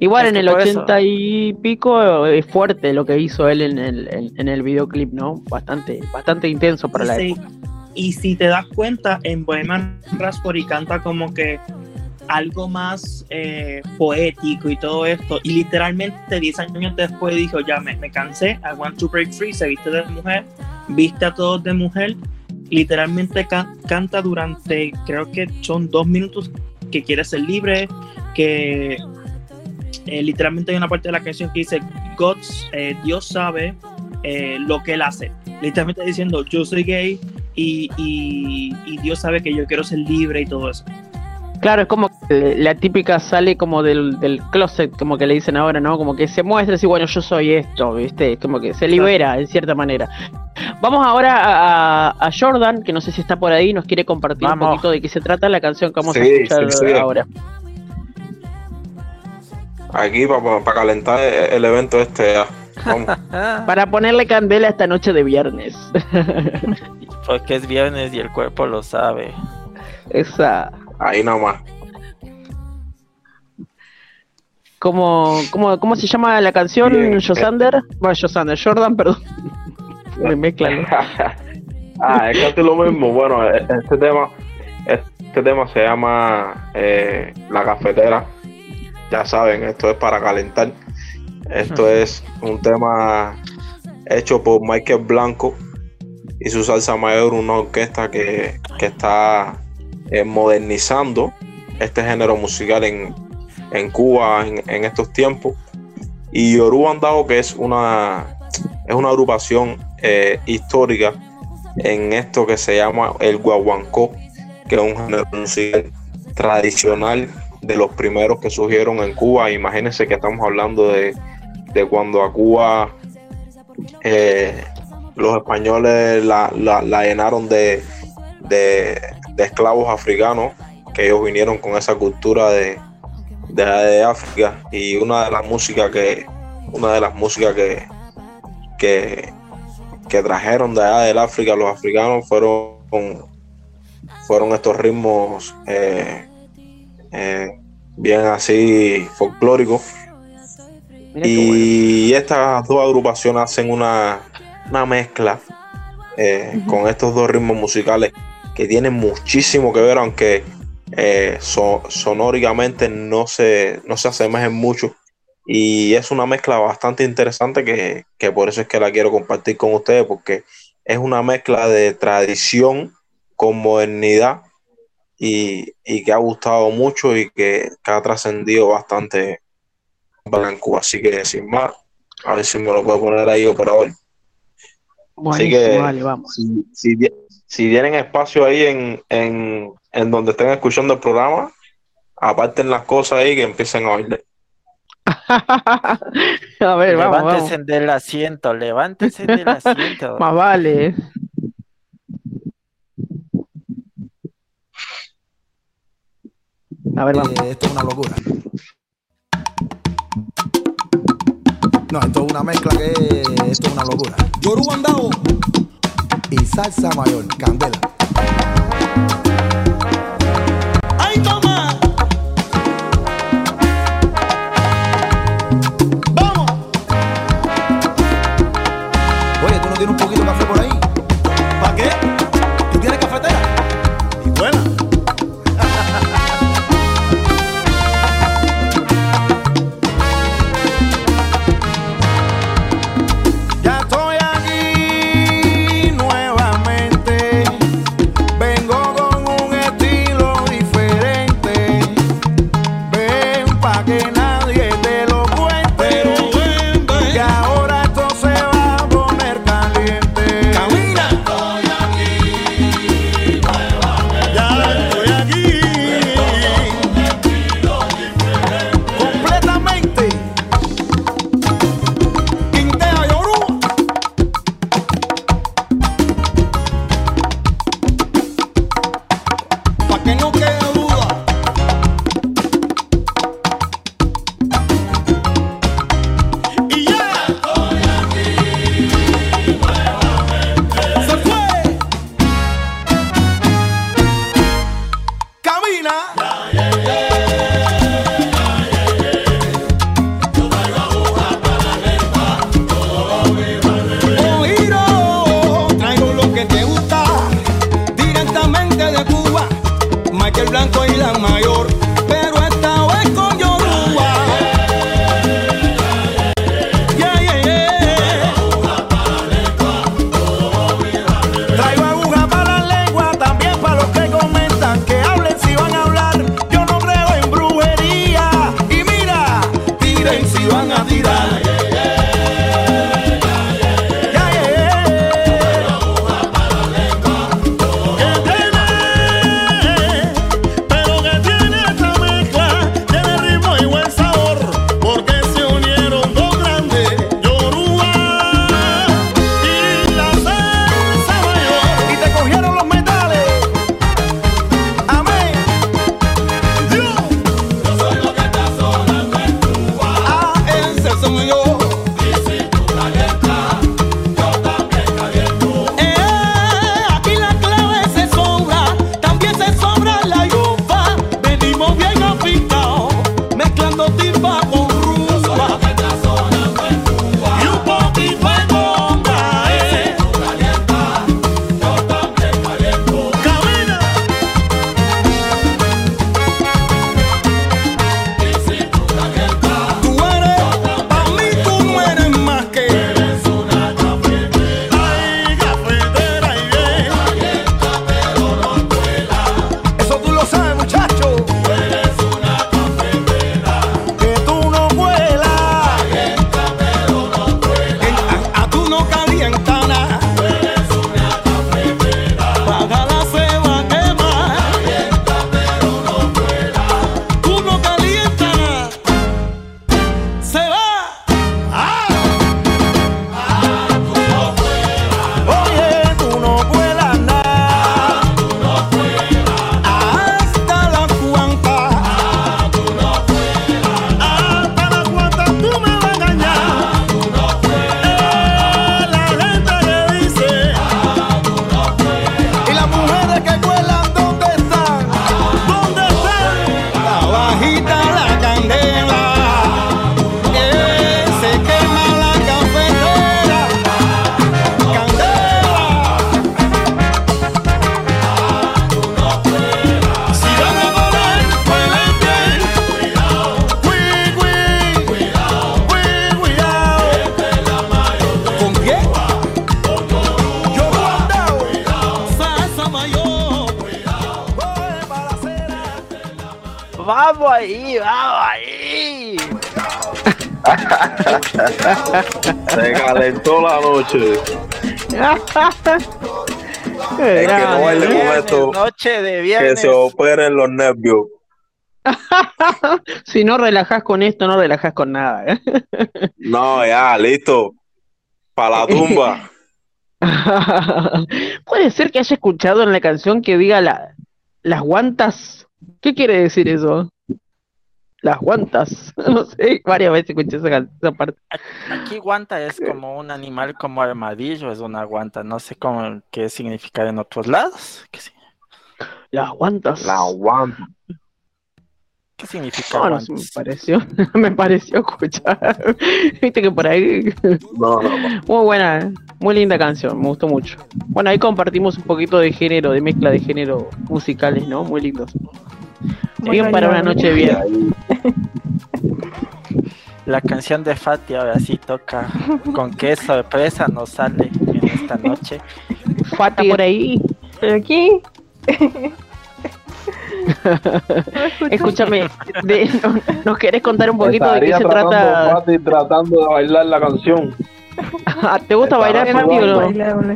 Igual es en el por eso- 80 y pico es fuerte lo que hizo él en el, en, en el videoclip, ¿no? Bastante, bastante intenso para la Sí, época. Y si te das cuenta, en Bohemian Rhapsody canta como que algo más eh, poético y todo esto. Y literalmente 10 años después dijo, ya me, me cansé, I want to break free, se viste de mujer, viste a todos de mujer. Literalmente ca- canta durante, creo que son dos minutos, que quiere ser libre, que eh, literalmente hay una parte de la canción que dice, God's, eh, Dios sabe eh, lo que él hace. Literalmente diciendo, yo soy gay y, y- y Dios sabe que yo quiero ser libre y todo eso. Claro, es como que la típica sale como del, del closet, como que le dicen ahora, ¿no? Como que se muestra así, bueno, yo soy esto, ¿viste? Como que se libera en cierta manera. Vamos ahora a, Jordan, que no sé si está por ahí, nos quiere compartir Vamos. un poquito de qué se trata la canción que vamos a escuchar sí, sí. ahora. Aquí para calentar el evento este ya. Vamos. Para ponerle candela esta noche de viernes. Porque es viernes y el cuerpo lo sabe. Esa. Ahí nada más. ¿Cómo, cómo, cómo se llama la canción, Bien. Josander? Bueno, Josander, Jordan, perdón. Me mezclan. ah, es casi lo mismo. Bueno, e- este tema, este tema se llama eh, La Cafetera. Ya saben, esto es para calentar. Esto es un tema hecho por Michael Blanco y su salsa mayor, una orquesta que, que está eh, modernizando este género musical en, en Cuba en, en estos tiempos. Y Yoruba Andao, que es una, es una agrupación eh, histórica en esto que se llama el guaguancó, que es un género musical tradicional de los primeros que surgieron en Cuba. Imagínense que estamos hablando de, de cuando a Cuba eh, los españoles la, la- llenaron de, de- de esclavos africanos, que ellos vinieron con esa cultura de, de, de África. Y una de las músicas que, una de las músicas que, que, que trajeron de allá del África los africanos fueron, fueron estos ritmos eh, eh, bien así. Mira bueno. Y estas dos agrupaciones hacen una, una mezcla eh, con estos dos ritmos musicales que tienen muchísimo que ver, aunque eh, so- sonóricamente no se, no se asemejen mucho. Y es una mezcla bastante interesante que, que por eso es que la quiero compartir con ustedes, porque es una mezcla de tradición con modernidad y, y que ha gustado mucho y que, que ha trascendido bastante Blanco. Así que sin más, a ver si me lo puedo poner ahí operador. Buenísimo, que- dale, vamos. Si, si, si tienen espacio ahí en, en, en donde estén escuchando el programa, aparten las cosas ahí que empiecen a bailar. a ver, vamos, del asiento, levántese del asiento. Más vale. A ver, vamos. Eh, esto es una locura. No, esto es una mezcla que esto es una locura. Yoruba andao y salsa mayor, candela. Es que no baile con esto. Noche de Que viernes. se operen los nervios. si no relajás con esto, no relajás con nada. ¿eh? No, ya, listo. Para la tumba. Puede ser que haya escuchado en la canción que diga la, las guantas. ¿Qué quiere decir eso? Las guantas. No sé, varias veces escuché esa, esa parte. Aquí guanta es como un animal como armadillo, es una guanta. No sé cómo qué significa en otros lados. ¿Qué, si- Las guantas. La guanta. qué significa No, no sé, me pareció, me pareció escuchar. Viste que por ahí. No, no, no. Muy buena, ¿eh? muy linda canción, me gustó mucho. Bueno, ahí compartimos un poquito de género, de mezcla de género musicales, ¿no? Muy lindos. Bien para una noche bien. La canción de Fati ahora sí toca. ¿Con qué sorpresa nos sale en esta noche? Fati por ahí. Pero aquí. Escúchame, de- ¿no- ¿nos querés contar un poquito de qué se trata? Fati, tratando de bailar la canción. Ah, ¿Te gusta Estaba bailar, Fati, o no? bailable.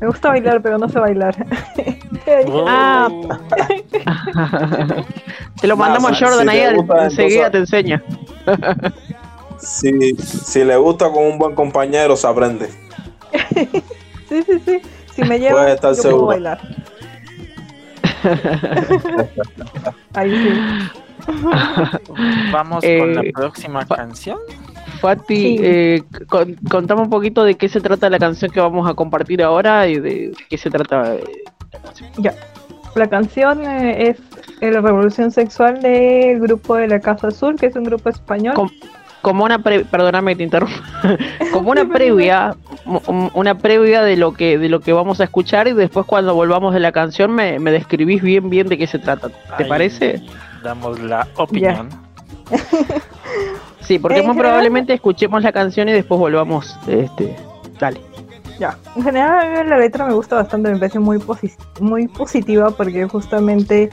Me gusta bailar, pero no sé bailar. Ah. Uh, Te lo mandamos Nada, a Jordan si ahí, gusta, enseguida entonces- te enseña. Si, si le gusta con un buen compañero, se aprende. Sí, sí, sí. Si me lleva, Puedes estar yo puedo seguro. bailar. Ahí sí. Vamos Eh, con la próxima Fa- canción. Fati, Sí. eh, con- contame un poquito de qué se trata la canción que vamos a compartir ahora y de qué se trata. eh, Ya. La canción eh, es La Revolución Sexual del grupo de la Casa Azul, que es un grupo español. Com- como una pre- perdóname que te interrumpa, como una previa, una previa de lo que de lo que vamos a escuchar y después cuando volvamos de la canción me, me describís bien bien de qué se trata. ¿Te Ahí parece? Damos la opinión. Sí, porque En muy general- probablemente escuchemos la canción y después volvamos. Este, dale. Ya. En general, a mí la letra me gusta bastante, me parece muy, posi- muy positiva porque justamente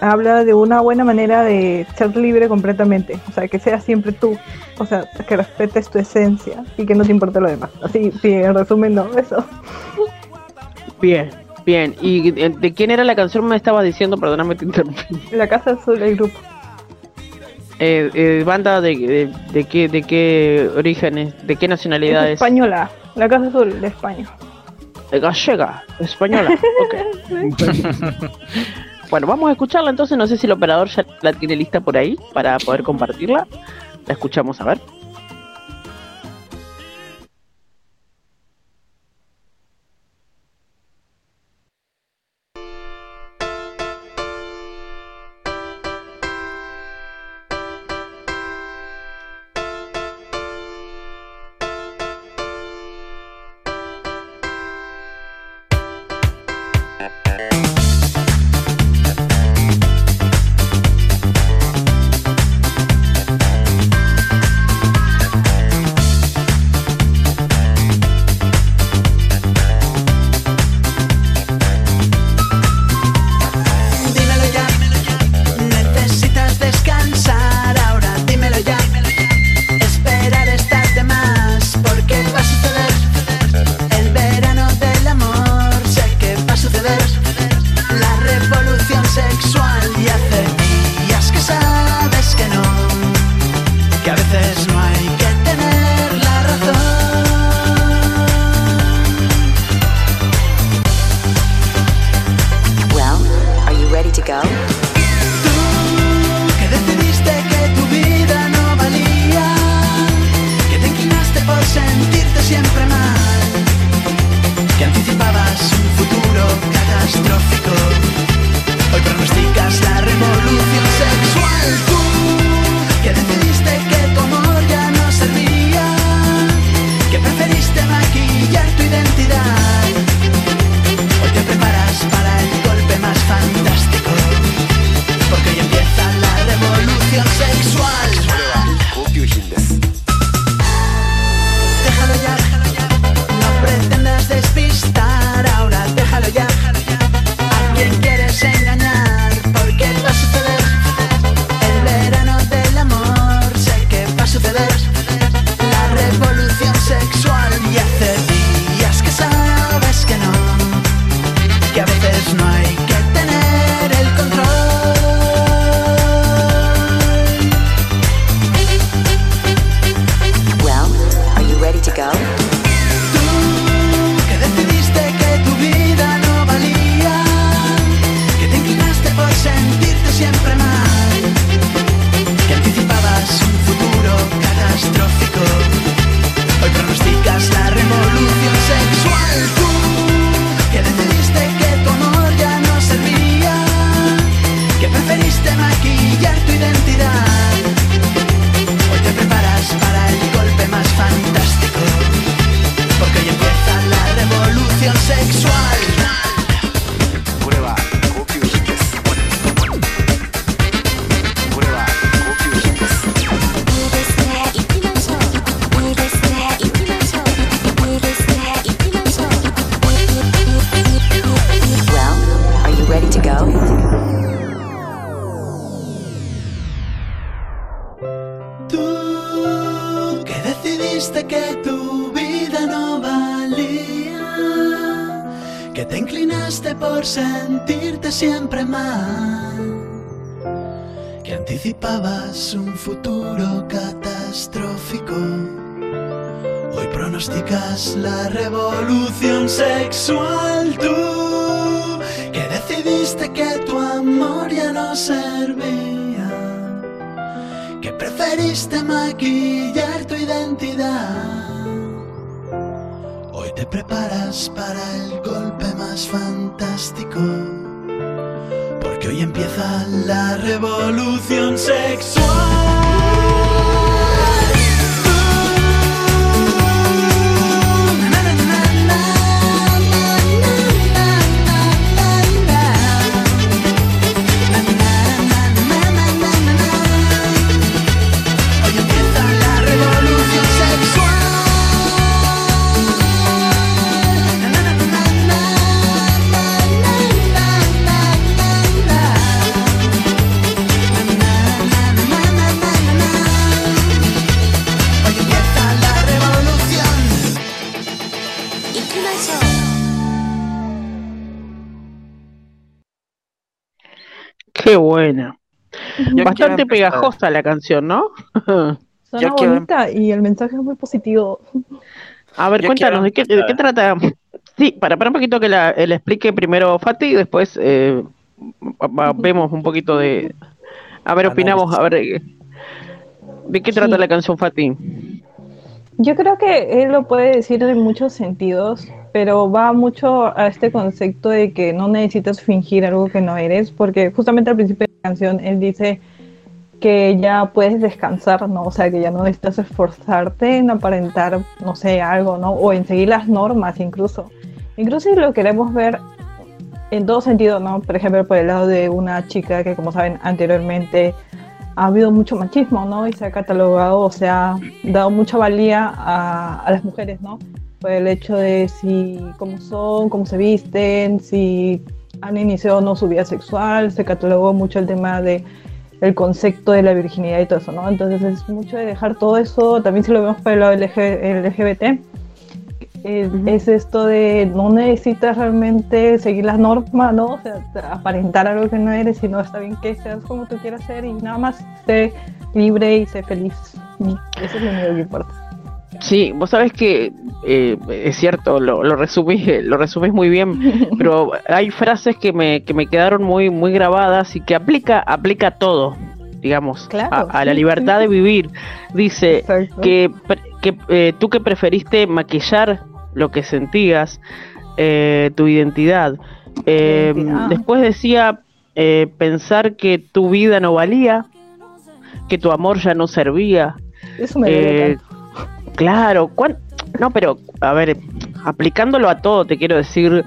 habla de una buena manera de ser libre completamente. O sea, que seas siempre tú. O sea, que respetes tu esencia y que no te importe lo demás. Así, sí, en resumen, no, eso. Bien, bien. ¿Y de, quién era la canción? Me estabas diciendo, perdóname, te interrumpí. La Casa Azul, el grupo. Eh, eh, banda de, de, de qué de qué orígenes, de qué Es nacionalidades? española. La Casa Azul de España. De gallega, española. ok. bueno, vamos a escucharla entonces. No sé si el operador ya la tiene lista por ahí para poder compartirla. La escuchamos a ver. Revolución sexual Bastante pegajosa la canción, ¿no? Suena Yo quiero bonita y el mensaje es muy positivo. A ver, Yo cuéntanos, ¿de qué, de qué empezar. trata? Sí, para, para un poquito que la, le explique primero Fati y después eh, vemos un poquito de... A ver, opinamos, a ver... eh, ¿De qué trata Sí. la canción Fati? Yo creo que él lo puede decir en muchos sentidos, pero va mucho a este concepto de que no necesitas fingir algo que no eres, porque justamente al principio de la canción él dice que ya puedes descansar, ¿no? O sea, que ya no necesitas esforzarte en aparentar, no sé, algo, ¿no? O en seguir las normas incluso. Incluso si lo queremos ver en todo sentido, ¿no? Por ejemplo, por el lado de una chica que, como saben, anteriormente ha habido mucho machismo, ¿no? Y se ha catalogado, o sea, ha dado mucha valía a, a las mujeres, ¿no? Por el hecho de si, cómo son, cómo se visten, si han iniciado no su vida sexual, se catalogó mucho el tema de el concepto de la virginidad y todo eso, ¿no? Entonces es mucho de dejar todo eso, también si lo vemos por el lado LG LGBT, es, es esto de no necesitas realmente seguir las normas, ¿no? O sea, aparentar algo que no eres, sino está bien que seas como tú quieras ser y nada más sé libre y sé feliz. Y eso es lo único que importa. Sí, vos sabés que eh, es cierto, lo, lo resumís, lo resumís muy bien, pero hay frases que me, que me quedaron muy, muy grabadas y que aplica, aplica a todo, digamos, Claro, a, a la libertad sí. de vivir. Dice Exacto. que, que eh, tú que preferiste maquillar lo que sentías, eh, tu identidad. Eh, Identidad. después decía eh, pensar que tu vida no valía, que tu amor ya no servía. Eso me Eh. Claro, ¿cuán- no, pero a ver, aplicándolo a todo, te quiero decir,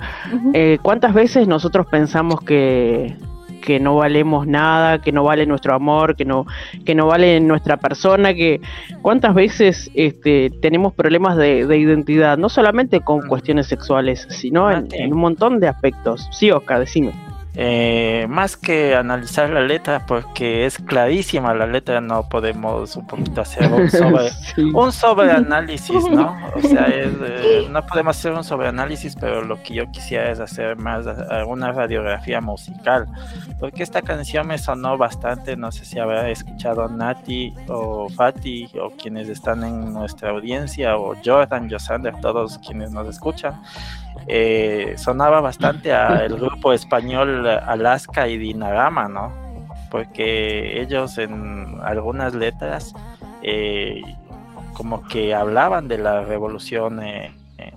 eh, ¿cuántas veces nosotros pensamos que, que no valemos nada, que no vale nuestro amor, que no, que no vale nuestra persona, que cuántas veces este, tenemos problemas de, de identidad, no solamente con cuestiones sexuales, sino en, Mati. en un montón de aspectos. Sí, Oscar, decime. Eh, más que analizar la letra, porque es clarísima la letra, no podemos un poquito hacer un sobre, Sí. un sobreanálisis, ¿no? O sea, es, eh, no podemos hacer un sobreanálisis, pero lo que yo quisiera es hacer más eh, una radiografía musical, porque esta canción me sonó bastante, no sé si habrá escuchado Nati o Fati o quienes están en nuestra audiencia o Jordan, Josander, todos quienes nos escuchan. Eh, sonaba bastante al grupo español Alaska y Dinarama, ¿no? Porque ellos en algunas letras eh, como que hablaban de la revolución eh, eh,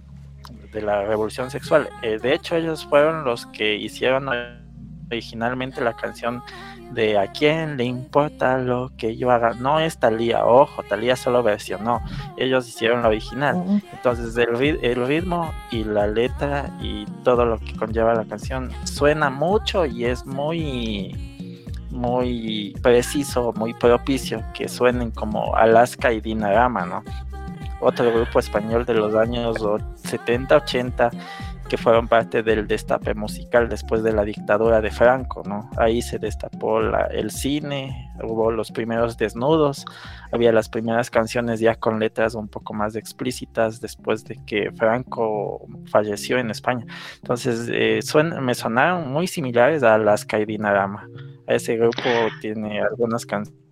de la revolución sexual. De hecho, ellos fueron los que hicieron originalmente la canción de a quién le importa lo que yo haga. No es Talía, ojo, Talía solo versionó. Ellos hicieron la original. Entonces el, ri- el ritmo y la letra y todo lo que conlleva la canción suena mucho y es muy muy preciso, muy propicio que suenen como Alaska y Dinarama, ¿no? Otro grupo español de los años o- 70, 80 que fueron parte del destape musical después de la dictadura de Franco, ¿no? Ahí se destapó el cine, hubo los primeros desnudos, había las primeras canciones ya con letras un poco más explícitas después de que Franco falleció en España. Entonces, eh, me sonaron muy similares a Alaska y Dinarama. A ese grupo tiene algunas canciones.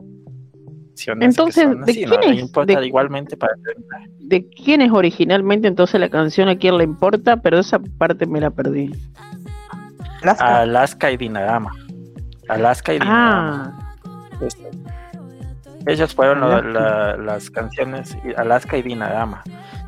Entonces, que son ¿de así, quién ¿no? es? importa ¿De- igualmente para ¿De quién es originalmente entonces la canción? ¿A quién le importa? Pero esa parte me la perdí. Alaska y Dinarama. Alaska y Dinarama. Ah, Este, Ellos fueron la- las canciones Alaska y Dinarama.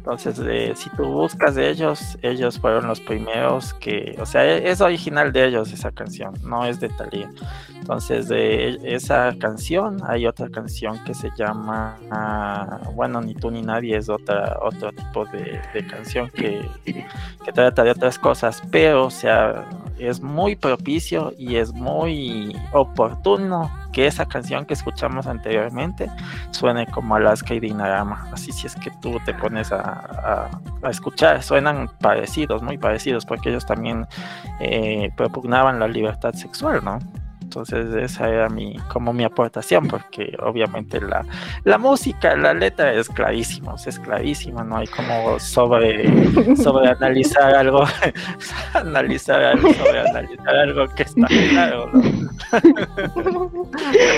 Entonces, eh, si tú buscas de ellos, ellos fueron los primeros que, o sea, e- es original de ellos esa canción, no es de Thalía. Entonces, de esa canción hay otra canción que se llama, bueno, ni tú ni nadie es otra otro tipo de, de canción que, que trata de otras cosas, pero o sea, es muy propicio y es muy oportuno que esa canción que escuchamos anteriormente suene como Alaska y Dinarama. Así si es que tú te pones a, a- escuchar, suenan parecidos, muy parecidos, porque ellos también eh, propugnaban la libertad sexual, ¿no? Entonces esa era mi, como mi aportación, porque obviamente la, la música, la letra es clarísima, es clarísima, no hay como sobre, sobre analizar algo, analizar algo, sobre analizar algo que está claro, ¿no?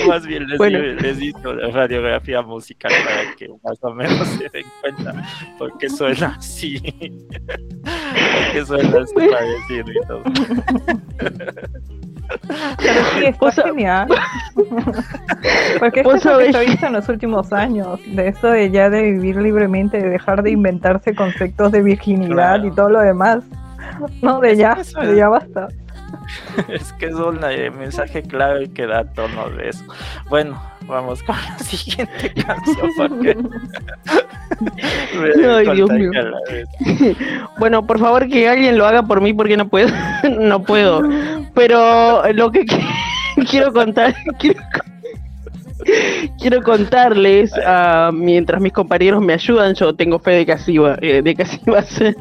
Más bien les, Bueno. les hizo la radiografía musical para que más o menos se den cuenta por qué suena así, por qué suena así parecido y todo. Pero sí, está Vos genial. Porque Vos esto es lo que se ha sabés- visto en los últimos años, de eso de ya de vivir libremente, de dejar de inventarse conceptos de virginidad Claro. y todo lo demás. No, de ya, eso de ya basta. Es que es un eh, mensaje claro y que da tono de eso. Bueno, vamos con la siguiente canción porque Ay, Dios mío. bueno, por favor que alguien lo haga por mí porque no puedo, no puedo. Pero lo que qui- quiero contar, quiero, quiero contarles, ah, mientras mis compañeros me ayudan, yo tengo fe de que así va, eh, de que así va a ser.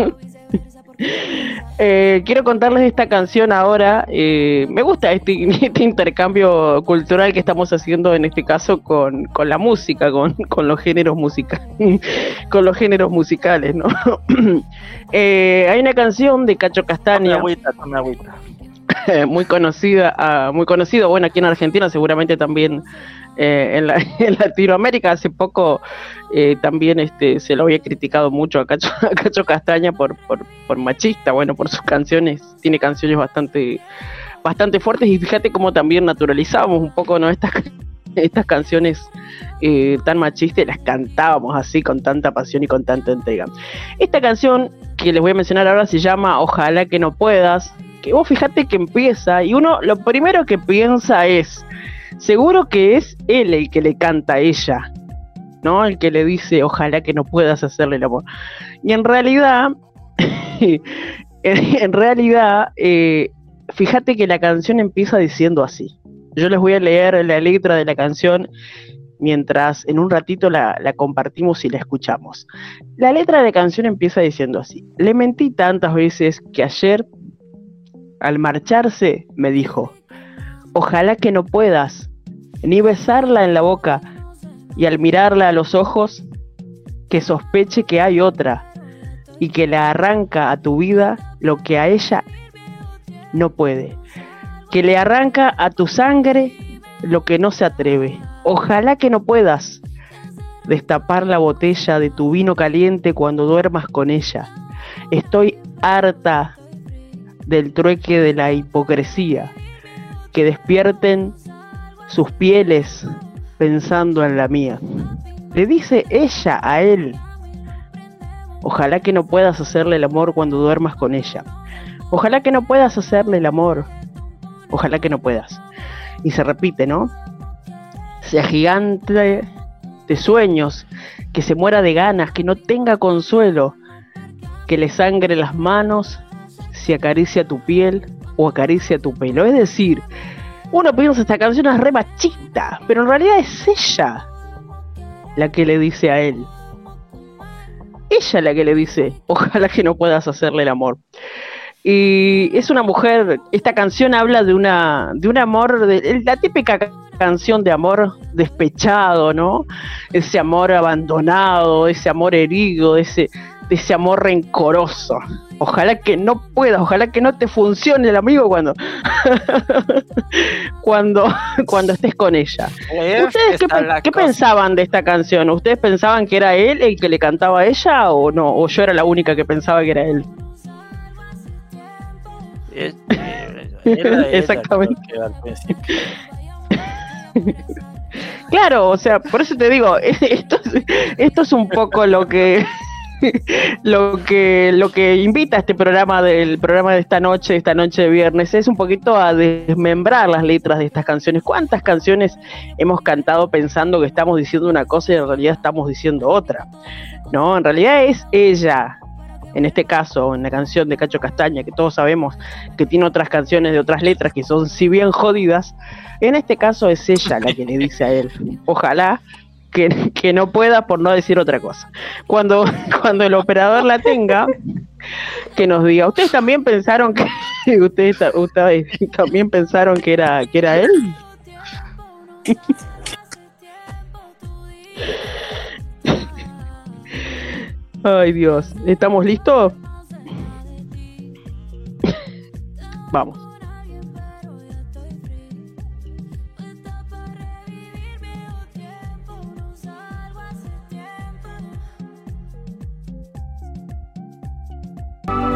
Eh, quiero contarles esta canción ahora. eh, me gusta este, este intercambio cultural que estamos haciendo en este caso con, con la música, con, con los géneros musicales, con los géneros musicales, ¿no? Eh, hay una canción de Cacho Castaña agüita, tome agüita. muy conocida, ah, muy conocido, bueno, aquí en Argentina, seguramente también eh, en, la- en Latinoamérica. Hace poco eh, también este, se lo había criticado mucho a Cacho, Castaña por, machista, bueno, por sus canciones, tiene canciones bastante, bastante fuertes y fíjate cómo también naturalizamos un poco, ¿no? Estas, estas canciones eh, tan machistas las cantábamos así con tanta pasión y con tanta entrega. Esta canción que les voy a mencionar ahora se llama Ojalá que no puedas, que vos fíjate que empieza y uno lo primero que piensa es, seguro que es él el que le canta a ella, ¿no? El que le dice, ojalá que no puedas hacerle el amor. Y en realidad, en, realidad, eh, fíjate que la canción empieza diciendo así. Yo les voy a leer la letra de la canción mientras en un ratito la, la compartimos y la escuchamos. La letra de la canción empieza diciendo así. Le mentí tantas veces que ayer, al marcharse, me dijo, ojalá que no puedas ni besarla en la boca y al mirarla a los ojos, que sospeche que hay otra y que le arranca a tu vida lo que a ella no puede, que le arranca a tu sangre lo que no se atreve. Ojalá que no puedas destapar la botella de tu vino caliente cuando duermas con ella. Estoy harta del trueque de la hipocresía, que despierten sus pieles pensando en la mía. Le dice ella a él, ojalá que no puedas hacerle el amor cuando duermas con ella. Ojalá que no puedas hacerle el amor. Ojalá que no puedas. Y se repite, ¿no? Se agigante de sueños, que se muera de ganas, que no tenga consuelo, que le sangre las manos si acaricia tu piel o acaricia tu pelo. Es decir, uno piensa esta canción es re machista, pero en realidad es ella la que le dice a él. Ella la que le dice, ojalá que no puedas hacerle el amor. Y es una mujer, esta canción habla de una, de un amor, la típica ca- canción de amor despechado, ¿no? Ese amor abandonado, ese amor herido, ese, de ese amor rencoroso. Ojalá que no puedas, ojalá que no te funcione el amigo cuando, cuando, cuando estés con ella. ¿Ustedes qué, pensaban de esta canción? ¿Ustedes pensaban que era él el que le cantaba a ella o no? ¿O yo era la única que pensaba que era él? Era ella, Exactamente. Claro, o sea, por eso te digo, esto es, esto es un poco lo que lo que lo que invita a este programa del programa de esta noche, esta noche de viernes, es un poquito a desmembrar las letras de estas canciones. ¿Cuántas canciones hemos cantado pensando que estamos diciendo una cosa y en realidad estamos diciendo otra? No, en realidad es ella. En este caso, en la canción de Cacho Castaña, que todos sabemos que tiene otras canciones de otras letras que son si bien jodidas, en este caso es ella la que le dice a él, ojalá que, no pueda por no decir otra cosa. Cuando, cuando el operador la tenga, que nos diga, ¿ustedes también pensaron que ustedes, ustedes también pensaron que era, que era él? Ay Dios, ¿estamos listos? Vamos.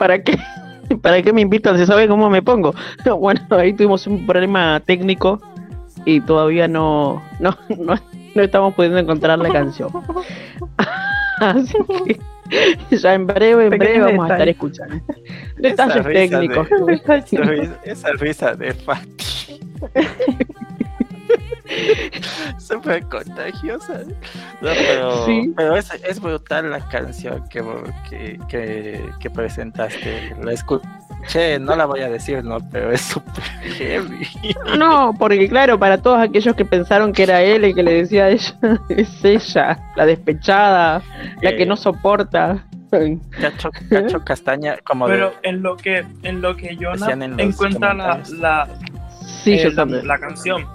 ¿Para qué? ¿Para qué me invitan? ¿Se sabe cómo me pongo? Bueno, ahí tuvimos un problema técnico y todavía no, no, no, no estamos pudiendo encontrar la canción. Así que ya en breve, en breve vamos a estar escuchando. Detalles técnicos. de- esa risa de Fati. Súper contagiosa. No, pero, Sí. pero es, es brutal la canción que, que, que, que presentaste. La escuché, no la voy a decir, no, pero es súper heavy. No, porque claro, para todos aquellos que pensaron que era él el que le decía a ella, es ella, la despechada, la que Eh. no soporta. Cacho, Cacho Castaña, como de- Pero en lo que en lo que yo Decían en en los cuenta la, la, Sí, eh, yo la, también. la canción.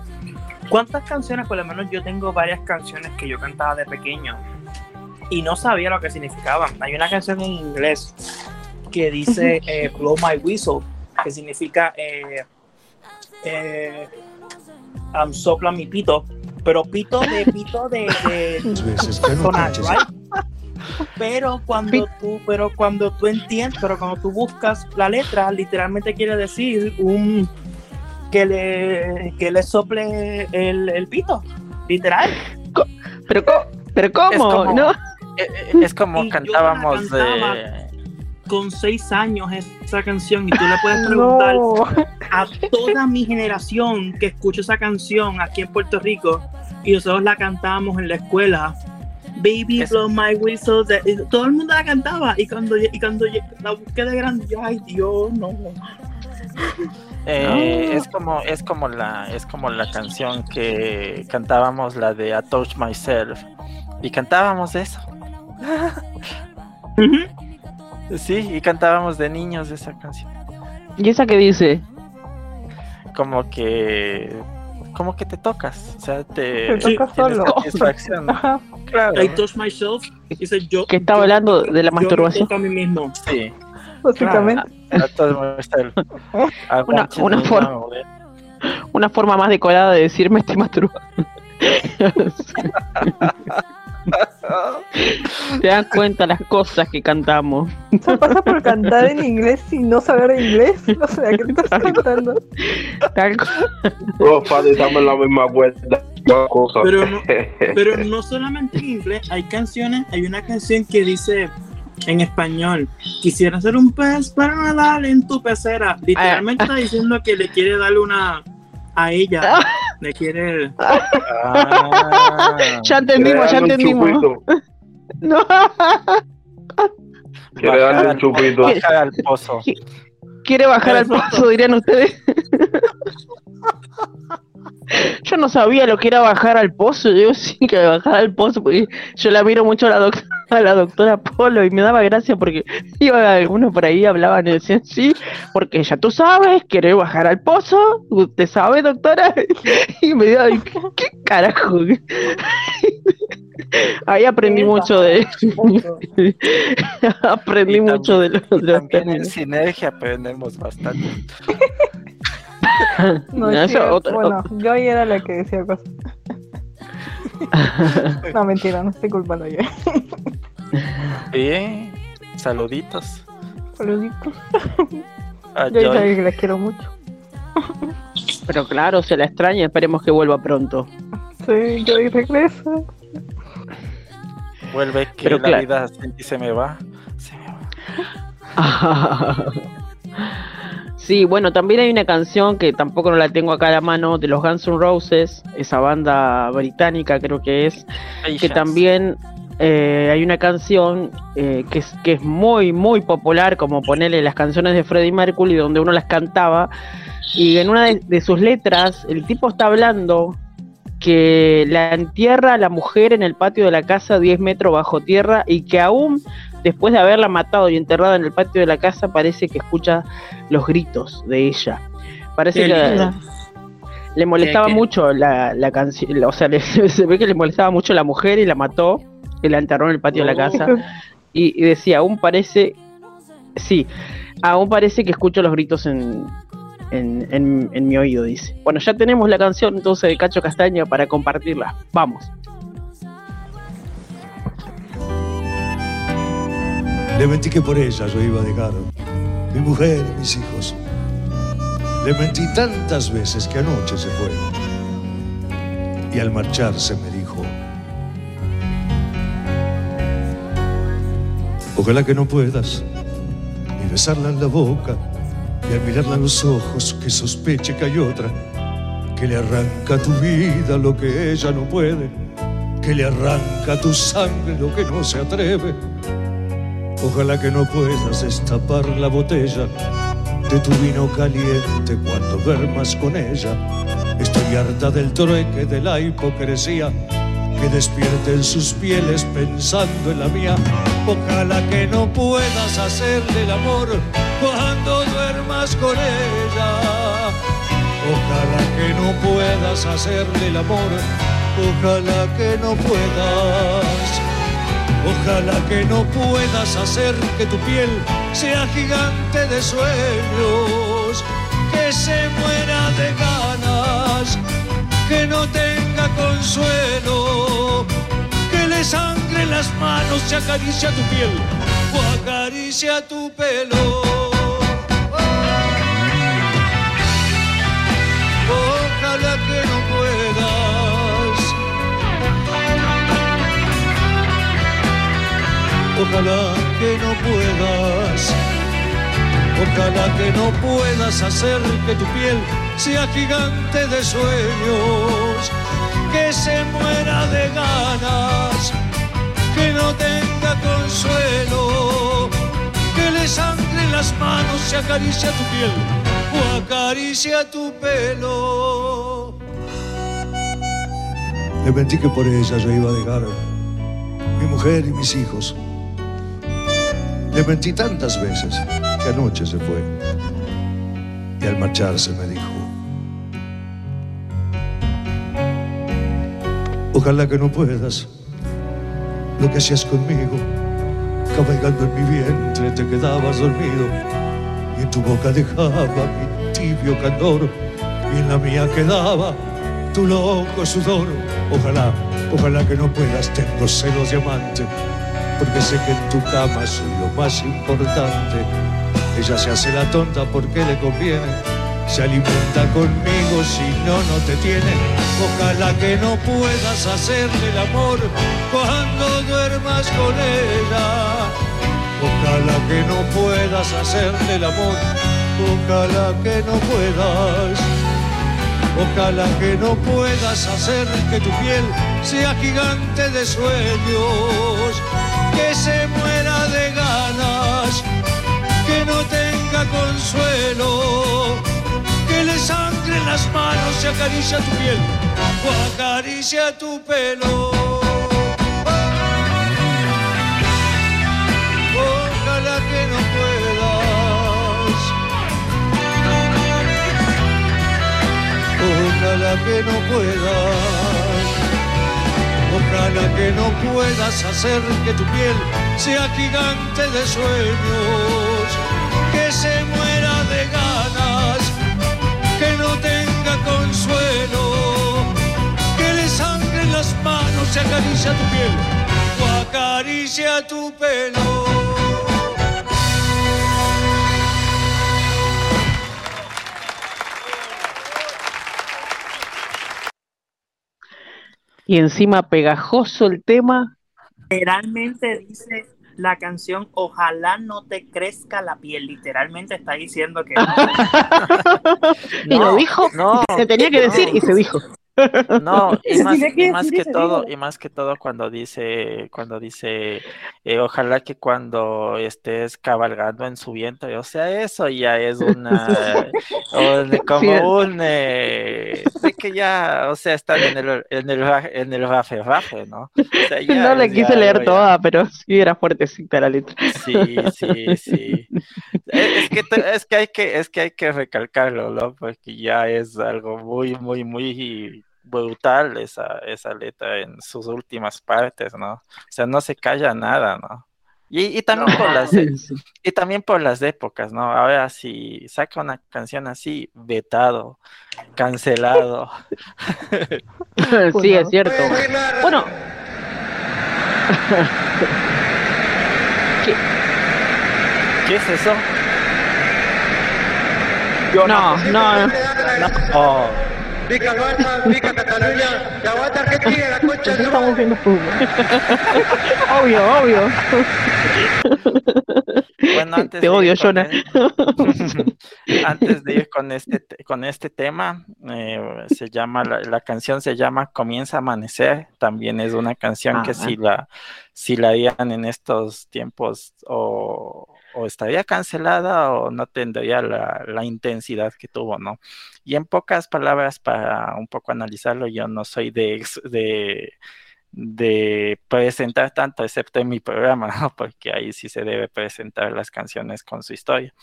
¿Cuántas canciones? Por lo menos yo tengo varias canciones que yo cantaba de pequeño y no sabía lo que significaban. Hay una canción en inglés que dice eh, Blow My Whistle, que significa eh, eh, um, sopla mi pito, pero pito de pito de, de sonar, right? Pero cuando tú, pero cuando tú entiendes, pero cuando tú buscas la letra, literalmente quiere decir un que le que le sople el, el pito, literal. Pero, co- pero ¿cómo? Es como- ¿No? es como cantábamos de. Con seis años esa canción y tú le puedes preguntar No. a toda mi generación que escucha esa canción aquí en Puerto Rico y nosotros la cantábamos en la escuela. Baby Es- blow my whistle, de- todo el mundo la cantaba y cuando y cuando la busqué de grande, yo, ay Dios, no. Eh, Ah. Es como es como la es como la canción que cantábamos la de I Touch Myself y cantábamos eso. Sí, y cantábamos de niños esa canción. ¿Y esa que dice? Como que como que te tocas, o sea, te, Te tocas solo. satisfacción. Ajá. Claro. I touch myself, dice yo. Que está hablando de la yo me masturbación. toco a mí mismo. Sí. Básicamente. Myself. I Una- forma-. Una forma más decorada de decirme estoy masturbando. Se dan cuenta las cosas que cantamos. Se pasa por cantar en inglés sin no saber inglés. O sea, ¿qué estás cantando? Tal estamos en la misma cosas. Pero no- Pero no solamente en inglés, hay canciones, hay una canción que dice en español. Quisiera ser un pez para nadar en tu pecera. Literalmente está diciendo que le quiere darle una a ella. Le quiere. Ah, Ya entendimos, ya entendimos. No. Quiere darle un chupito. bajar al pozo. Quiere bajar al pozo, dirían ustedes. Yo no sabía lo que era bajar al pozo, yo sí que bajar al pozo, porque yo la miro mucho a la, doc- a la doctora Polo y me daba gracia porque iba algunos por ahí hablaban y decían sí, porque ya tú sabes, querés bajar al pozo, ¿usted sabe, doctora? Y me dio, ay, ¿qué, qué carajo? Ahí aprendí mucho de aprendí mucho de los, de los También en sinergia aprendemos bastante. No, No, sí, eso otro- bueno, yo ahí era la que decía cosas. No, mentira, no estoy culpando yo. Bien, saluditos. Saluditos. A Yo ya Joy. sabes que la quiero mucho. Pero claro, se la extraña, esperemos que vuelva pronto. Sí, yo y regresa. Vuelve que Pero la claro. vida se me va. Se me va. Sí, bueno, también hay una canción que tampoco no la tengo acá a la mano, de los Guns N' Roses, esa banda británica creo que es, que también eh, hay una canción eh, que, es, que es muy, muy popular, como ponerle las canciones de Freddie Mercury, donde uno las cantaba, y en una de, de sus letras el tipo está hablando que la entierra a la mujer en el patio de la casa 10 metros bajo tierra y que aún después de haberla matado y enterrada en el patio de la casa parece que escucha los gritos de ella. Parece Qué que le molestaba qué- mucho la, la canción, o sea, le- se ve que le molestaba mucho la mujer y la mató y la enterró en el patio de la casa. Y, y decía, aún parece, sí, aún parece que escucho los gritos en, en, mi oído, dice. Bueno, ya tenemos la canción entonces de Cacho Castaña para compartirla. Vamos. Le mentí que por ella yo iba a dejar mi mujer y mis hijos. Le mentí tantas veces que anoche se fue. Y al marcharse me dijo, ojalá que no puedas ni besarla en la boca, y al mirarla en los ojos que sospeche que hay otra, que le arranca a tu vida lo que ella no puede, que le arranca a tu sangre lo que no se atreve. Ojalá que no puedas destapar la botella de tu vino caliente cuando duermas con ella. Estoy harta del trueque, de la hipocresía que despierte en sus pieles pensando en la mía. Ojalá que no puedas hacerle el amor cuando duermas con ella. Ojalá que no puedas hacerle el amor. Ojalá que no puedas. Ojalá que no puedas hacer que tu piel sea gigante de sueños, que se muera de ganas, que no tenga consuelo, que le sangre las manos y acaricia tu piel o acaricia tu pelo. Ojalá que no puedas. Ojalá que no puedas, ojalá que no puedas hacer que tu piel sea gigante de sueños, que se muera de ganas, que no tenga consuelo, que le sangre las manos y acaricia tu piel o acaricia tu pelo. Le mentí que por ella yo iba a dejar mi mujer y mis hijos. Le mentí tantas veces que anoche se fue. Y al marcharse me dijo, ojalá que no puedas lo que hacías conmigo, cabalgando en mi vientre te quedabas dormido y en tu boca dejaba mi tibio candor y en la mía quedaba tu loco sudor. Ojalá, ojalá que no puedas, tengo celos de amante porque sé que en tu cama soy lo más importante. Ella se hace la tonta porque le conviene, se alimenta conmigo, si no, no te tiene. Ojalá que no puedas hacerle el amor cuando duermas con ella. que no puedas hacerle el amor, ojalá que no puedas. Ojalá que no puedas hacer que tu piel sea gigante de sueños, que se muera de ganas, que no tenga consuelo, que le sangre en las manos y acaricia tu piel o acaricia tu pelo. Ojalá que no puedas. Ojalá que no puedas hacer que tu piel sea gigante de sueños, que se muera de ganas, que no tenga consuelo, que le sangre en las manos y acaricia tu piel o acaricia tu pelo. Y encima pegajoso el tema. Literalmente dice la canción Ojalá no te crezca la piel. Literalmente está diciendo que. y lo dijo, no, se tenía que decir y se dijo. No, y más, y más que todo, y más que todo cuando dice, cuando dice, eh, ojalá que cuando estés cabalgando en su viento, o sea, eso ya es una, un- como un, eh, de que ya, o sea, están en el, en el, en el rafe rafe, ¿no? O sea, ya No le quise ya leer ya- toda, pero sí era fuertecita la letra. Sí, sí, sí. Es es que, es que hay que, es que hay que recalcarlo, ¿no? Porque ya es algo muy, muy, muy brutal esa, esa letra en sus últimas partes, ¿no? O sea, no se calla nada, ¿no? Y, y también por las e- y también por las épocas, ¿no? Ahora si saca una canción así, vetado, cancelado. sí, es cierto. Bueno. ¿Qué? ¿Qué es eso? No, no, no. Oh, Vica Barça, Vica Cataluña, que aguanta Argentina, la concha de su Estamos viendo fútbol. Obvio, obvio. Bueno, antes Te de ir odio, con Jonah. el- antes de ir con este, te- con este tema, eh, se llama, la, la canción se llama Comienza a Amanecer. También es una canción que Ah. si la, si la harían en estos tiempos o, o estaría cancelada o no tendría la, intensidad que tuvo, ¿no? Y en pocas palabras, para un poco analizarlo, yo no soy de, presentar tanto, excepto en mi programa, ¿no? Porque ahí sí se debe presentar las canciones con su historia.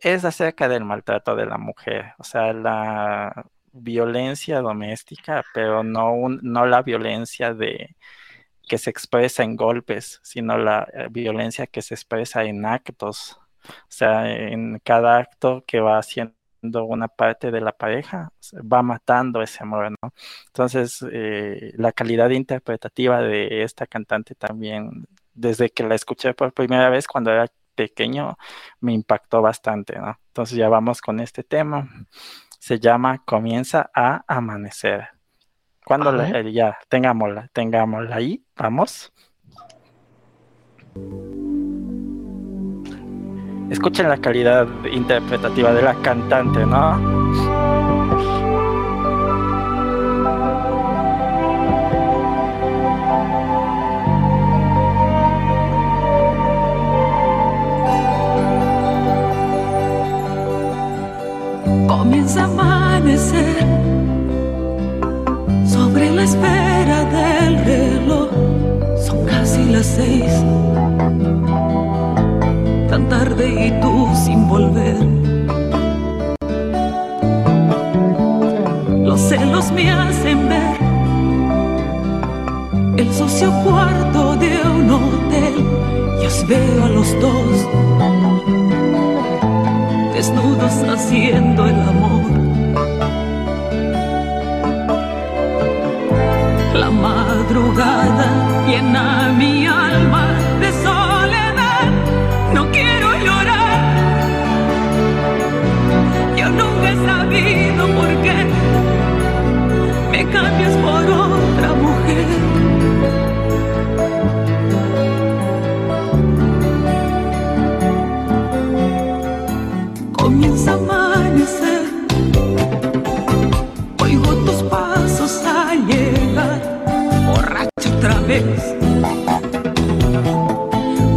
Es acerca del maltrato de la mujer, o sea, la violencia doméstica, pero no, no la violencia de que se expresa en golpes, sino la eh, violencia que se expresa en actos, o sea, en cada acto que va haciendo una parte de la pareja, va matando ese amor, ¿no? Entonces, eh, la calidad interpretativa de esta cantante también, desde que la escuché por primera vez cuando era pequeño, me impactó bastante, ¿no? Entonces ya vamos con este tema. Se llama Comienza a amanecer. Cuando ver. eh, ya tengámosla, tengámosla ahí, vamos. Escuchen la calidad interpretativa de la cantante, ¿no? Comienza a amanecer sobre la espera del reloj. Son casi las seis. Tan tarde y tú sin volver. Los celos me hacen ver el sucio cuarto de un hotel. Y os veo a los dos desnudos haciendo el amor. madrugada llena mi alma de soledad. No quiero llorar. Yo nunca he sabido por qué me cambias por otra mujer. Comienza mal.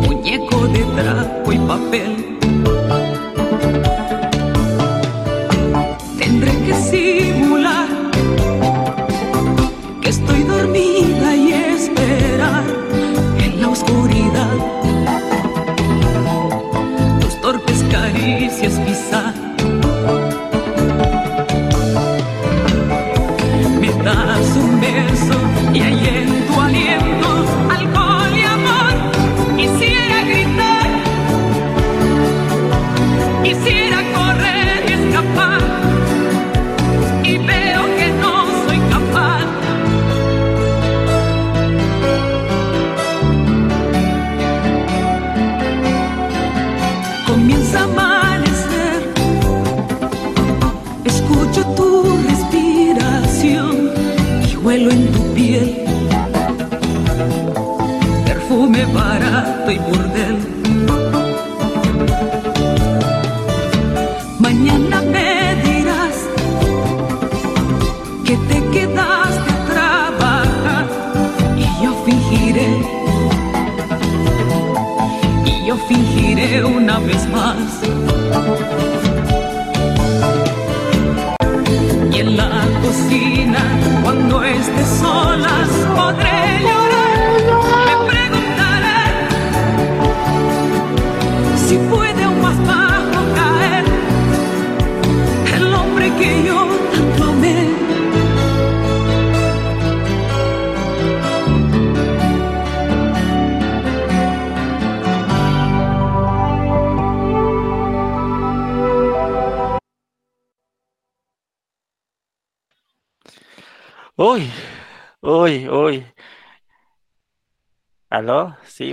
muñeco de trapo y papel.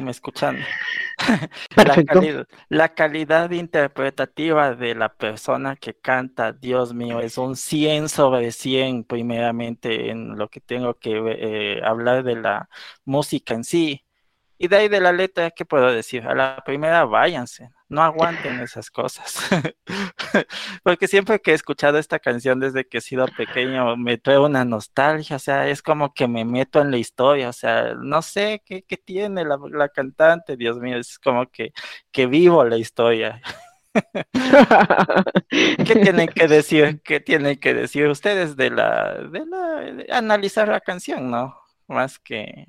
Me escuchan. La Perfecto. calidad, la calidad interpretativa de la persona que canta, Dios mío, es un 100 sobre 100, primeramente, en lo que tengo que eh, hablar de la música en sí. Y de ahí de la letra, ¿qué puedo decir? A la primera, váyanse, no aguanten esas cosas. Porque siempre que he escuchado esta canción desde que he sido pequeño, me trae una nostalgia, o sea, es como que me meto en la historia, o sea, no sé qué, qué tiene la, la cantante, Dios mío, es como que, que vivo la historia. ¿Qué tienen que decir? ¿Qué tienen que decir ustedes de la, de la, de analizar la canción, no? Más que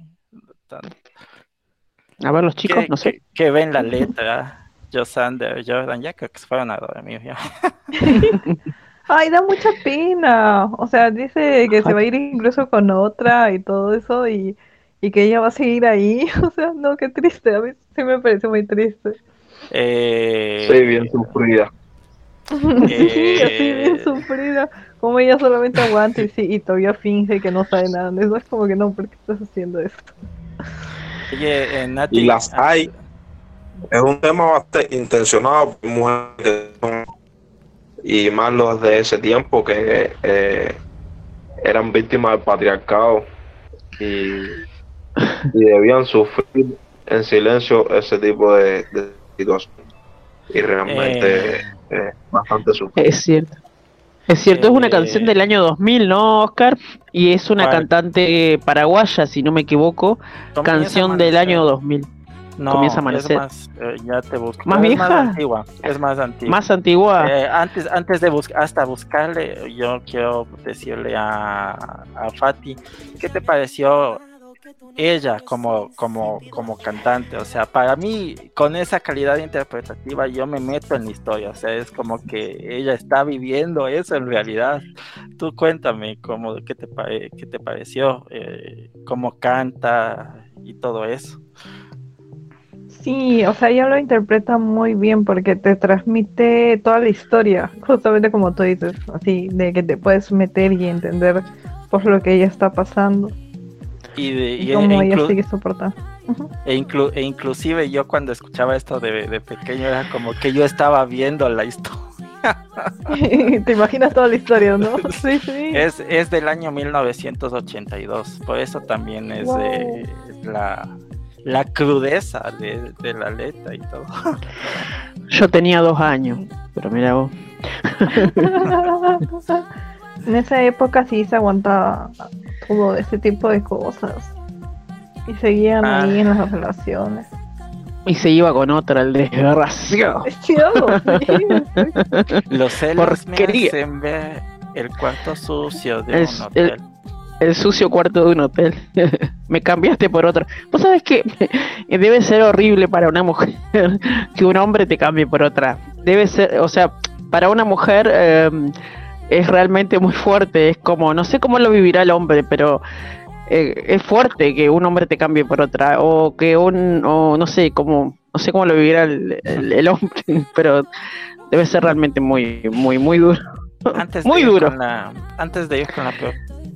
A ver, los chicos, que, no sé. que- que ven la letra. Josander, Jordan, ya creo que se fueron a dormir ya. Ay, da mucha pena. O sea, dice que se va a ir incluso con otra y todo eso y, y que ella va a seguir ahí. O sea, no, qué triste. A mí sí me parece muy triste. Eh, Sí, bien sufrida. Sí, así bien Eh. sufrida. Como ella solamente aguanta y, sí, y todavía finge que no sabe nada eso. Es como que no, ¿por qué estás haciendo esto? Oye, eh, Nati, Y las hay. Es un tema bastante intencionado por mujeres que son- y más los de ese tiempo que eh, eran víctimas del patriarcado y, y debían sufrir en silencio ese tipo de, de situaciones. Y realmente eh, bastante sufrido. Es cierto. Es cierto, es una Eh, canción del año 2000, ¿no, Oscar? Y es una cantante paraguaya, si no me equivoco. Canción del año 2000. No, Comienza a amanecer. es más, eh, ya te busco. ¿Más es vieja? más antigua, es más antigua. Más antigua. Eh, antes, antes de buscar, hasta buscarle, yo quiero decirle a, a Fati, ¿qué te pareció ella como, como, como cantante? O sea, para mí, con esa calidad interpretativa, yo me meto en la historia. O sea, es como que ella está viviendo eso en realidad. Tú cuéntame cómo, qué, te, qué te pareció, eh, cómo canta y todo eso. Sí, o sea, ella lo interpreta muy bien porque te transmite toda la historia, justamente como tú dices, así, de que te puedes meter y entender por lo que ella está pasando Y, de, y y- cómo e ella sigue soportando. Ujú. E, inclu- e inclusive yo cuando escuchaba esto de, de pequeño era como que yo estaba viendo la historia. te imaginas toda la historia, ¿no? Sí, sí. Es, es del año 1982, por eso también es de la, la crudeza de, de la letra y todo. Yo tenía dos años, pero mira vos. en esa época sí se aguantaba todo ese tipo de cosas y seguían Ah. ahí en las relaciones. Y se iba con otra, el desgraciado. Los celos me hacen ver el cuarto sucio de El, un hotel. el- el sucio cuarto de un hotel. Me cambiaste por otro. Vos sabés que debe ser horrible para una mujer que un hombre te cambie por otra. Debe ser, o sea, para una mujer eh, es realmente muy fuerte. Es como, no sé cómo lo vivirá el hombre, pero eh, es fuerte que un hombre te cambie por otra. O que un, o no sé cómo, no sé cómo lo vivirá el, el- el hombre, pero debe ser realmente muy, muy, muy duro. Antes muy duro. con la- antes de ir con la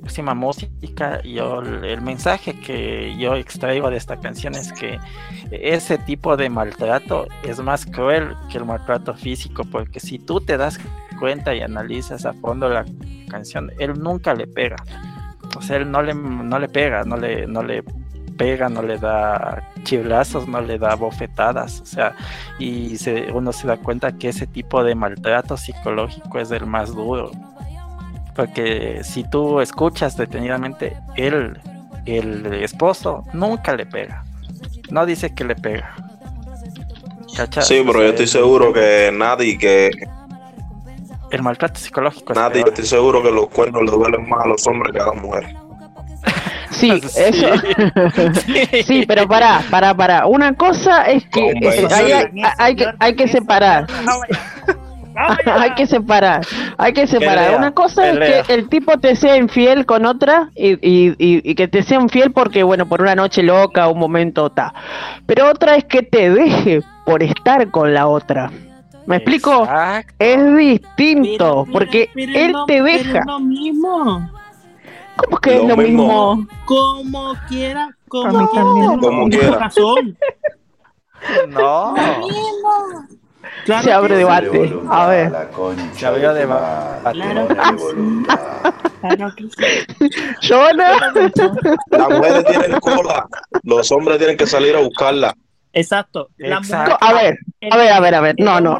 próxima música, yo el mensaje que yo extraigo de esta canción es que ese tipo de maltrato es más cruel que el maltrato físico, porque si tú te das cuenta y analizas a fondo la canción, él nunca le pega. O sea, él no le, no le pega, no le, no le pega, no le da chiblazos, no le da bofetadas, o sea, y se, uno se da cuenta que ese tipo de maltrato psicológico es el más duro. Porque si tú escuchas detenidamente, él, el esposo, nunca le pega. No dice que le pega. ¿Cachai? Sí, pero yo estoy seguro que nadie que El maltrato psicológico es nadie, yo peor. estoy seguro que los cuernos le duelen más a los hombres que a las mujeres. Sí, eso. sí, pero pará, pará, pará. Una cosa es que es- hay que, hay que separar. hay que separar, hay que separar. Pelea, Una cosa pelea. es que el tipo te sea infiel con otra y, y- y- y que te sea infiel porque, bueno, por una noche loca, un momento ta. Pero otra es que te deje por estar con la otra. ¿Me explico? Es distinto, porque Pero él no- te deja. es lo mismo. ¿Cómo que es Lo mismo. mismo? Como quiera, A como quiera. Como mucha quiera. razón. No, Claro Se abre sí. debate. A ver. se abrió debate. Claro que sí. Claro que sí. Jonah. Las mujeres tienen cola, los hombres tienen que salir a buscarla. Exacto. La Exacto. A ver, a ver, a ver, a ver. No, no.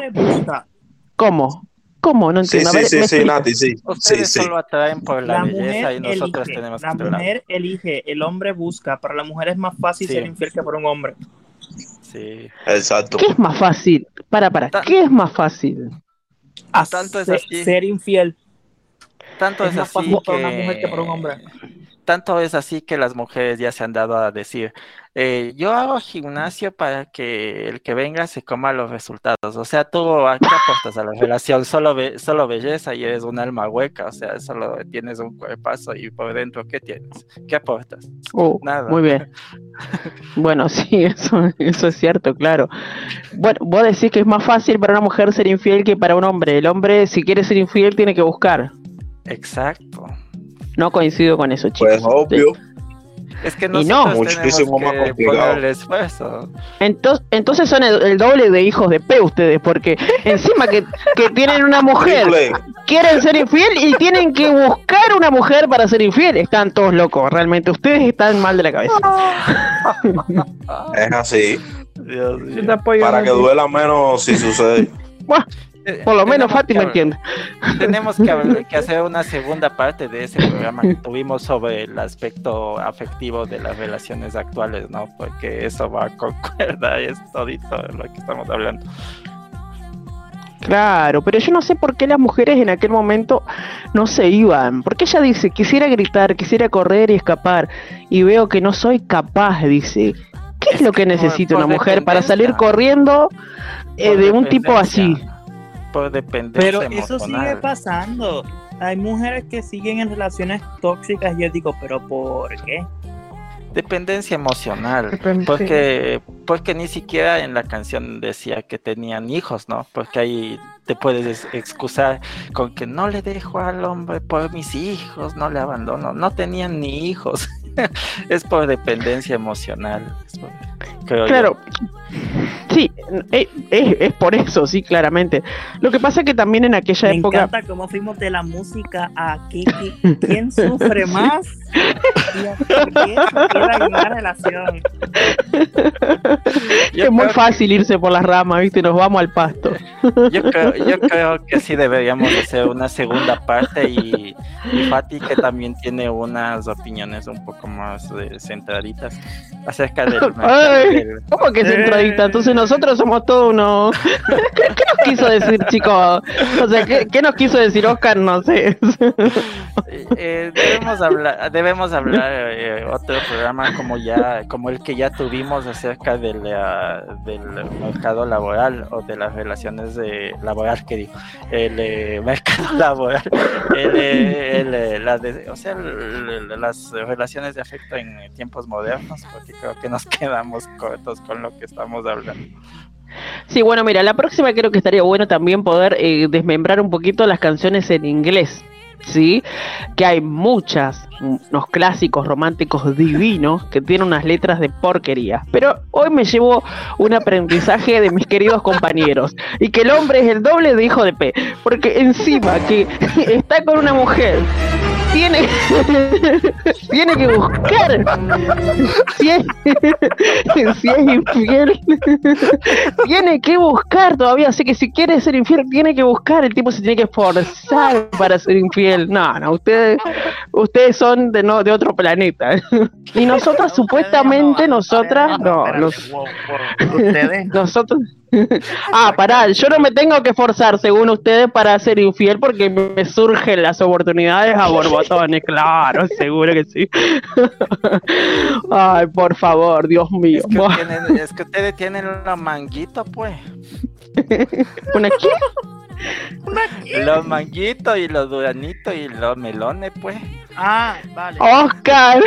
¿Cómo? ¿Cómo? No Sí, entiendo. A sí, ver, sí, sí. Nati, sí. Sí, Ustedes sí. solo atraen por la, La belleza mujer y nosotros elige. tenemos que La mujer elige. El hombre busca. Para la mujer es más fácil Sí. ser infiel que para un hombre. Sí. Exacto. ¿Qué es más fácil? Para, para. Ta- ¿Qué es más fácil? A Tanto es ser, así. ser infiel Tanto es es más así fácil que... para una mujer que para un hombre. Tanto es así que las mujeres ya se han dado a decir, eh, yo hago gimnasio para que el que venga se coma los resultados. O sea, tú ¿a qué aportas a la relación? Solo, be- solo belleza y eres un alma hueca. O sea, solo tienes un cuerpazo y por dentro, ¿qué tienes? ¿Qué aportas? Oh, Nada. Muy bien. Bueno, sí, eso, eso es cierto, claro. Bueno, vos decís que es más fácil para una mujer ser infiel que para un hombre. El hombre, si quiere ser infiel, tiene que buscar. Exacto. No coincido con eso, chicos. Pues obvio. Es que Y no. Muchísimo más complicado. poner el esfuerzo. Entonces, entonces son el, el doble de hijos de P ustedes, porque encima que, que tienen una mujer, quieren ser infiel y tienen que buscar una mujer para ser infiel. Están todos locos, realmente. Ustedes están mal de la cabeza. Es así. Dios apoyo. Para que duela menos si sucede. Eh, por lo menos Fátima entiende. Tenemos que, hacer una segunda parte de ese programa que tuvimos sobre el aspecto afectivo de las relaciones actuales, ¿no? Porque eso va con cuerda, es todito lo que estamos hablando. Claro, pero yo no sé por qué las mujeres en aquel momento no se iban. Porque ella dice, quisiera gritar, quisiera correr y escapar. Y veo que no soy capaz, dice. ¿Qué es, Es lo que necesita una mujer para salir corriendo eh, de un tipo así? Por dependencia Pero eso sigue pasando. Hay mujeres que siguen en relaciones tóxicas y yo digo, pero ¿por qué? Dependencia emocional. Depende. Porque, porque ni siquiera en la canción decía que tenían hijos, ¿no? Porque ahí te puedes ex- excusar con que no le dejo al hombre por mis hijos, no le abandono. No tenían ni hijos. es por dependencia emocional. es por- creo yo. Claro. Sí, eh, es, es por eso, sí, claramente. Lo que pasa es que también en aquella Me época... encanta cómo fuimos de la música a qué, qué- quién sufre más y a una relación. Yo es muy fácil irse por las ramas, ¿viste? Nos vamos al pasto. Yo creo, yo creo que sí deberíamos hacer una segunda parte y, y Fati que también tiene unas opiniones un poco eh, centraditas acerca del Ay, del- ¿Cómo que centradita? Entonces nosotros somos todos unos... ¿Qué, qué nos quiso decir, chicos? O sea, ¿qué, qué nos quiso decir Oscar? No sé. Eh, debemos hablar, debemos hablar eh, otro programa como ya, como el que ya tuvimos acerca del, eh, del mercado laboral o de las relaciones de laboral que digo, el eh, mercado laboral, el, eh, el, eh, la de- o sea, las relaciones de afecto en tiempos modernos, porque creo que nos quedamos cortos con lo que estamos hablando. Sí, bueno, mira, la próxima creo que estaría bueno también poder eh, desmembrar un poquito las canciones en inglés. ¿Sí? Que hay muchas, unos clásicos románticos divinos que tienen unas letras de porquería. Pero hoy me llevo un aprendizaje de mis queridos compañeros. Y que el hombre es el doble de hijo de P. Porque encima que está con una mujer, tiene, tiene que buscar si es, si es infiel. Tiene que buscar todavía así que si quiere ser infiel tiene que buscar. El tipo se tiene que esforzar para ser infiel. No no ustedes ustedes son de no de otro planeta. Y nosotras supuestamente nosotras no nos- Ustedes. nosotros ah pará yo no me tengo que esforzar según ustedes para ser infiel porque me surgen las oportunidades a borbotones claro seguro que sí ay por favor Dios mío Es que, tienen- es que ustedes tienen los manguitos, pues. ¿Una qué? Los manguitos y los duranitos y los melones, pues. Ah, vale. Oscar,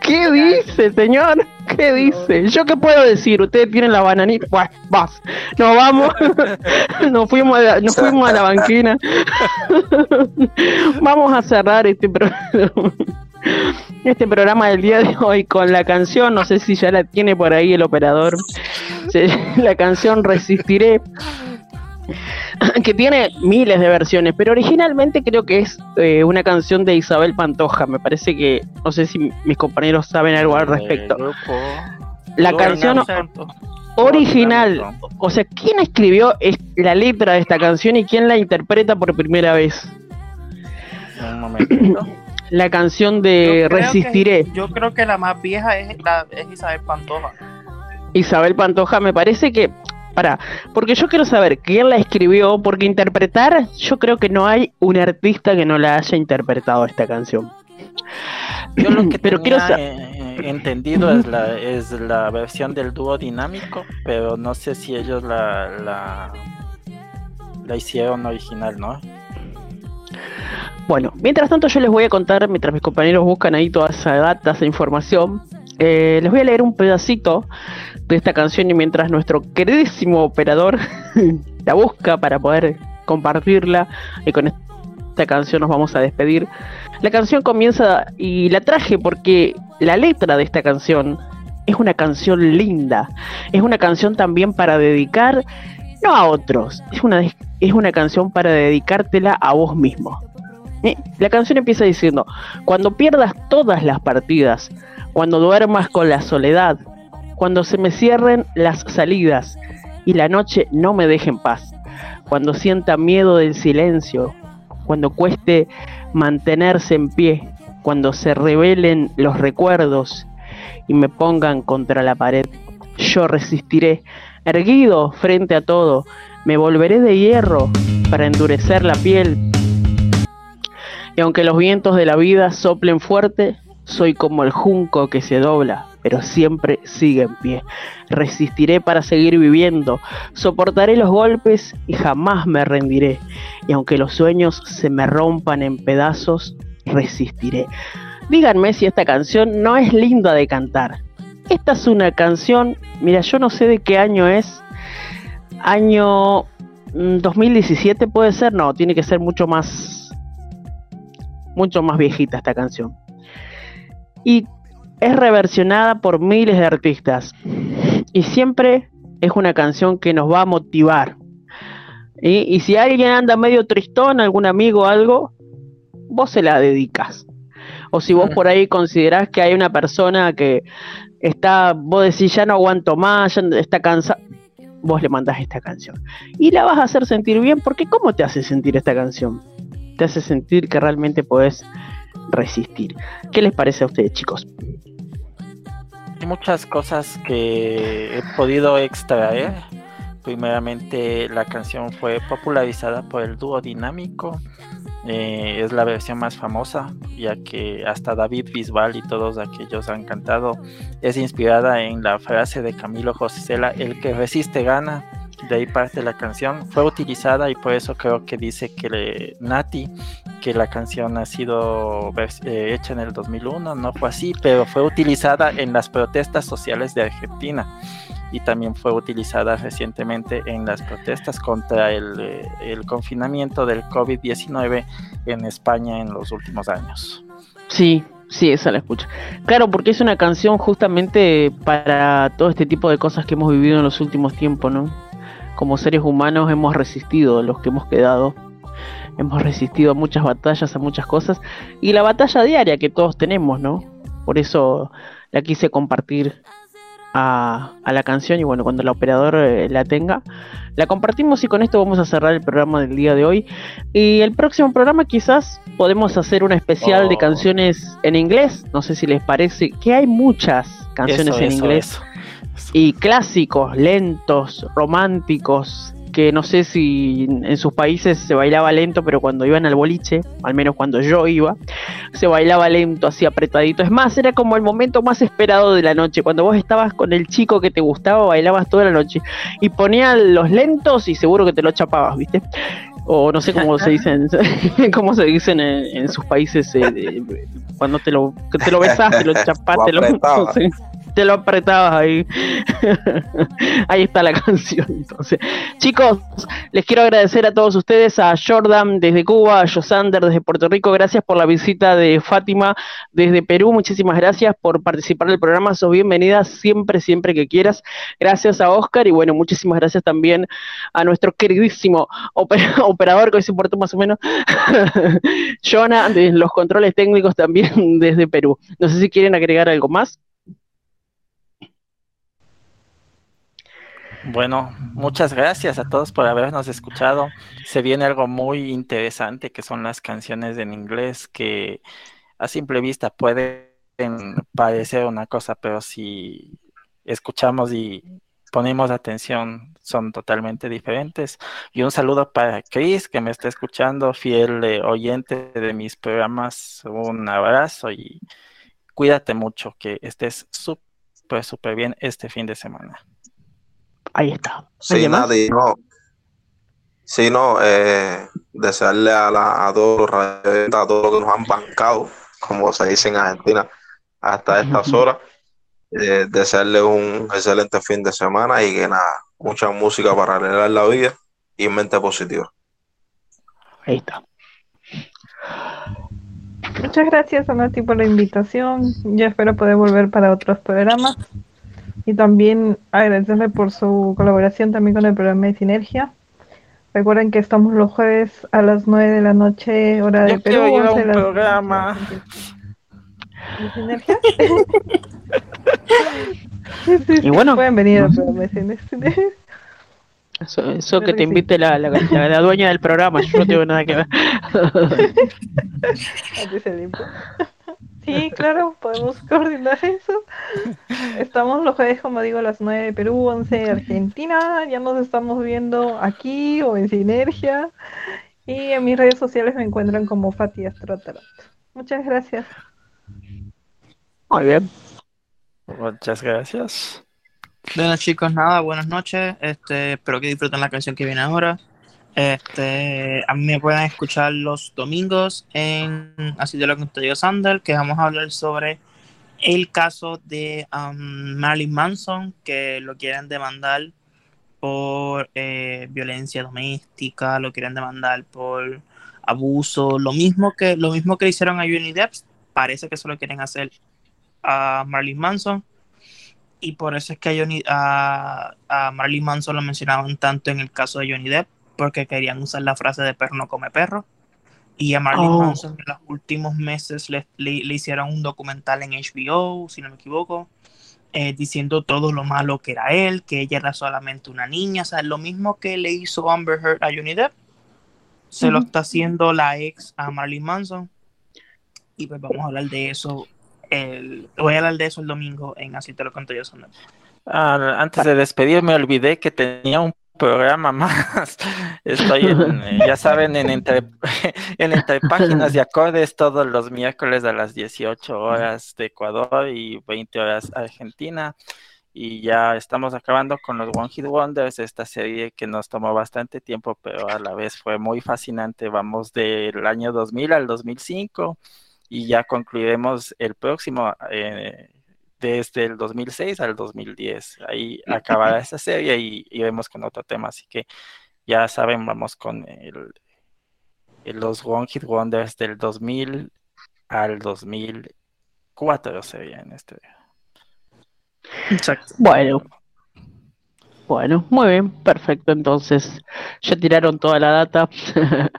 ¿qué dice, señor? ¿Qué dice? ¿Yo qué puedo decir? Ustedes tienen la bananita. Bueno, vas. Nos vamos. Nos fuimos a la, nos fuimos a la banquina. Vamos a cerrar este programa. Este programa del día de hoy con la canción, no sé si ya la tiene por ahí el operador, la canción Resistiré, que tiene miles de versiones, pero originalmente creo que es eh, una canción de Isabel Pantoja. Me parece que, no sé si mis compañeros saben algo al respecto. La canción original, o sea, ¿quién escribió es- la letra de esta canción y quién la interpreta por primera vez? Un. La canción de Yo Resistiré. que- yo creo que la más vieja es, la, es Isabel Pantoja. Isabel Pantoja, me parece que. Porque yo quiero saber quién la escribió, porque interpretar, yo creo que no hay un artista que no la haya interpretado esta canción. Yo lo que Pero tenía, eh, entendido es la, es la versión del dúo dinámico, pero no sé si ellos la, la, la hicieron original, ¿no? Bueno, mientras tanto yo les voy a contar, mientras mis compañeros buscan ahí toda esa data, esa información, eh, les voy a leer un pedacito de esta canción y mientras nuestro queridísimo operador la busca para poder compartirla y con esta canción nos vamos a despedir. La canción comienza y la traje porque la letra de esta canción es una canción linda, es una canción también para dedicar, no a otros, es una, es una canción para dedicártela a vos mismo. Eh, La canción empieza diciendo, cuando pierdas todas las partidas, cuando duermas con la soledad, cuando se me cierren las salidas y la noche no me deje en paz, cuando sienta miedo del silencio, cuando cueste mantenerse en pie, cuando se revelen los recuerdos y me pongan contra la pared, yo resistiré, erguido frente a todo, me volveré de hierro para endurecer la piel. Y aunque los vientos de la vida soplen fuerte, soy como el junco que se dobla, pero siempre sigue en pie. Resistiré para seguir viviendo, soportaré los golpes y jamás me rendiré. Y aunque los sueños se me rompan en pedazos, resistiré. Díganme si esta canción no es linda de cantar. Esta es una canción, mira, yo no sé de qué año es. Año mm, 2017 puede ser, no, tiene que ser mucho más mucho más viejita esta canción. Y es reversionada por miles de artistas. Y siempre es una canción que nos va a motivar. Y, y si alguien anda medio tristón, algún amigo o algo, vos se la dedicas. O si vos por ahí considerás que hay una persona que está, vos decís, ya no aguanto más, ya está cansado, vos le mandás esta canción. Y la vas a hacer sentir bien, porque ¿cómo te hace sentir esta canción? Te hace sentir que realmente podés resistir. ¿Qué les parece a ustedes, chicos? Hay muchas cosas que he podido extraer. Primeramente, la canción fue popularizada por el dúo dinámico. Eh, es la versión más famosa, ya que hasta David Bisbal y todos aquellos han cantado. Es inspirada en la frase de Camilo José Cela, el que resiste gana. De ahí parte la canción. Fue utilizada y por eso creo que dice que le- Nati que la canción ha sido eh, hecha en el 2001. No fue así, pero fue utilizada en las protestas sociales de Argentina y también fue utilizada recientemente en las protestas contra el, eh, confinamiento del COVID-19 en España en los últimos años. Sí, sí, esa la escucho. Claro, porque es una canción justamente para todo este tipo de cosas que hemos vivido en los últimos tiempos, ¿no? Como seres humanos hemos resistido, los que hemos quedado. Hemos resistido a muchas batallas, a muchas cosas. Y la batalla diaria que todos tenemos, ¿no? Por eso la quise compartir a, a la canción y bueno, cuando el operador eh, la tenga, la compartimos y con esto vamos a cerrar el programa del día de hoy. Y el próximo programa quizás podemos hacer un especial de Oh. canciones en inglés, no sé si les parece, que hay muchas canciones Eso, en eso, inglés eso. y clásicos, lentos, románticos, que no sé si en sus países se bailaba lento, pero cuando iban al boliche, al menos cuando yo iba, se bailaba lento, así apretadito. Es más, era como el momento más esperado de la noche, cuando vos estabas con el chico que te gustaba, bailabas toda la noche y ponían los lentos y seguro que te lo chapabas, ¿viste? O no sé cómo se dicen, cómo se dicen en, en sus países eh, de- cuando te lo, te lo besás, te lo chapás, te lo, te lo apretabas ahí. ahí está la canción. Entonces, chicos, les quiero agradecer a todos ustedes, a Jordan desde Cuba, a Josander desde Puerto Rico, gracias por la visita de Fátima desde Perú, muchísimas gracias por participar del programa, sos bienvenida siempre, siempre que quieras. Gracias a Oscar y bueno, muchísimas gracias también a nuestro queridísimo oper- operador que hoy se portó más o menos, Jonah, de los controles técnicos también desde Perú. No sé si quieren agregar algo más. Bueno, muchas gracias a todos por habernos escuchado. Se viene algo muy interesante que son las canciones en inglés que a simple vista pueden parecer una cosa, pero si escuchamos y ponemos atención son totalmente diferentes. Y un saludo para Chris que me está escuchando, fiel oyente de mis programas. Un abrazo y cuídate mucho, que estés súper, súper bien este fin de semana. Ahí está. Sí, nadie, no. Sí, no, eh, desearle a, la, a todos los a todos los que nos han bancado, como se dice en Argentina, hasta estas horas, eh, desearle un excelente fin de semana y que nada, mucha música para arreglar la vida y mente positiva. Ahí está. Muchas gracias a Nati por la invitación. Yo espero poder volver para otros programas. Y también agradecerle por su colaboración también con el programa de Sinergia. Recuerden que estamos los jueves a las 9 de la noche, hora de Yo Perú. quiero ir a 11 de un la- programa. ¿De Sinergia? Sí, sí, sí, bueno. pueden venir al programa de Sinergia. Eso, eso que te invite la, la, la- la dueña del programa, yo no tengo nada que ver. Sí, claro, podemos coordinar eso. Estamos los jueves, como digo, a las 9 de Perú, 11 de Argentina. Ya nos estamos viendo aquí o en Sinergia. Y en mis redes sociales me encuentran como Fati Astro Tarot. Muchas gracias. Muy bien. Muchas gracias. Bueno chicos, nada, buenas noches. Este, espero que disfruten la canción que viene ahora. Este, a mí me pueden escuchar los domingos en Así de lo que te digo Sandal, que vamos a hablar sobre el caso de um, Marilyn Manson, que lo quieren demandar por eh, violencia doméstica, lo quieren demandar por abuso, lo mismo que lo mismo que hicieron a Johnny Depp, parece que se lo quieren hacer a Marilyn Manson. Y por eso es que a, Johnny, a, a Marilyn Manson lo mencionaban tanto en el caso de Johnny Depp, porque querían usar la frase de perro no come perro. Y a Marilyn Oh. Manson en los últimos meses le, le- le hicieron un documental en HBO, si no me equivoco, eh, diciendo todo lo malo que era él, que ella era solamente una niña, o sea, lo mismo que le hizo Amber Heard a Johnny Depp, se lo Ujú. está haciendo la ex a Marilyn Manson. Y pues vamos a hablar de eso. El, voy a hablar de eso el domingo en Así te lo conto yo. Sonar. Ah, antes de despedirme, olvidé que tenía un programa más. Estoy en, eh, ya saben, en entre, en entre páginas y acordes todos los miércoles a las 18 horas de Ecuador y 20 horas Argentina. Y ya estamos acabando con los One Hit Wonders, esta serie que nos tomó bastante tiempo, pero a la vez fue muy fascinante. Vamos del año 2000 al 2005 y ya concluiremos el próximo eh, desde el 2006 al 2010. Ahí acabará esta serie y iremos con otro tema. Así que ya saben, vamos con el, el- los One Hit Wonders del 2000 al 2004 sería en este. Exacto. Bueno. Bueno, muy bien, perfecto. Entonces, ya tiraron toda la data.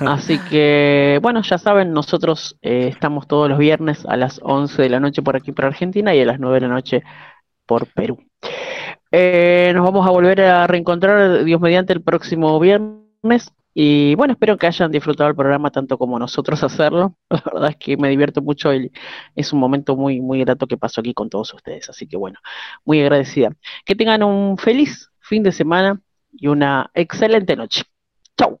Así que, bueno, ya saben, nosotros eh, estamos todos los viernes a las 11 de la noche por aquí por Argentina y a las 9 de la noche por Perú. Eh, nos vamos a volver a reencontrar, Dios mediante, el próximo viernes. Y bueno, espero que hayan disfrutado el programa tanto como nosotros hacerlo. La verdad es que me divierto mucho y es un momento muy, muy grato que pasó aquí con todos ustedes. Así que bueno, muy agradecida. Que tengan un feliz fin de semana y una excelente noche. Chau.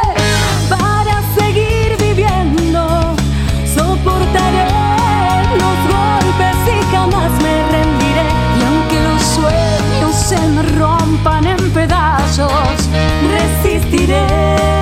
se me rompan en pedazos, resistiré.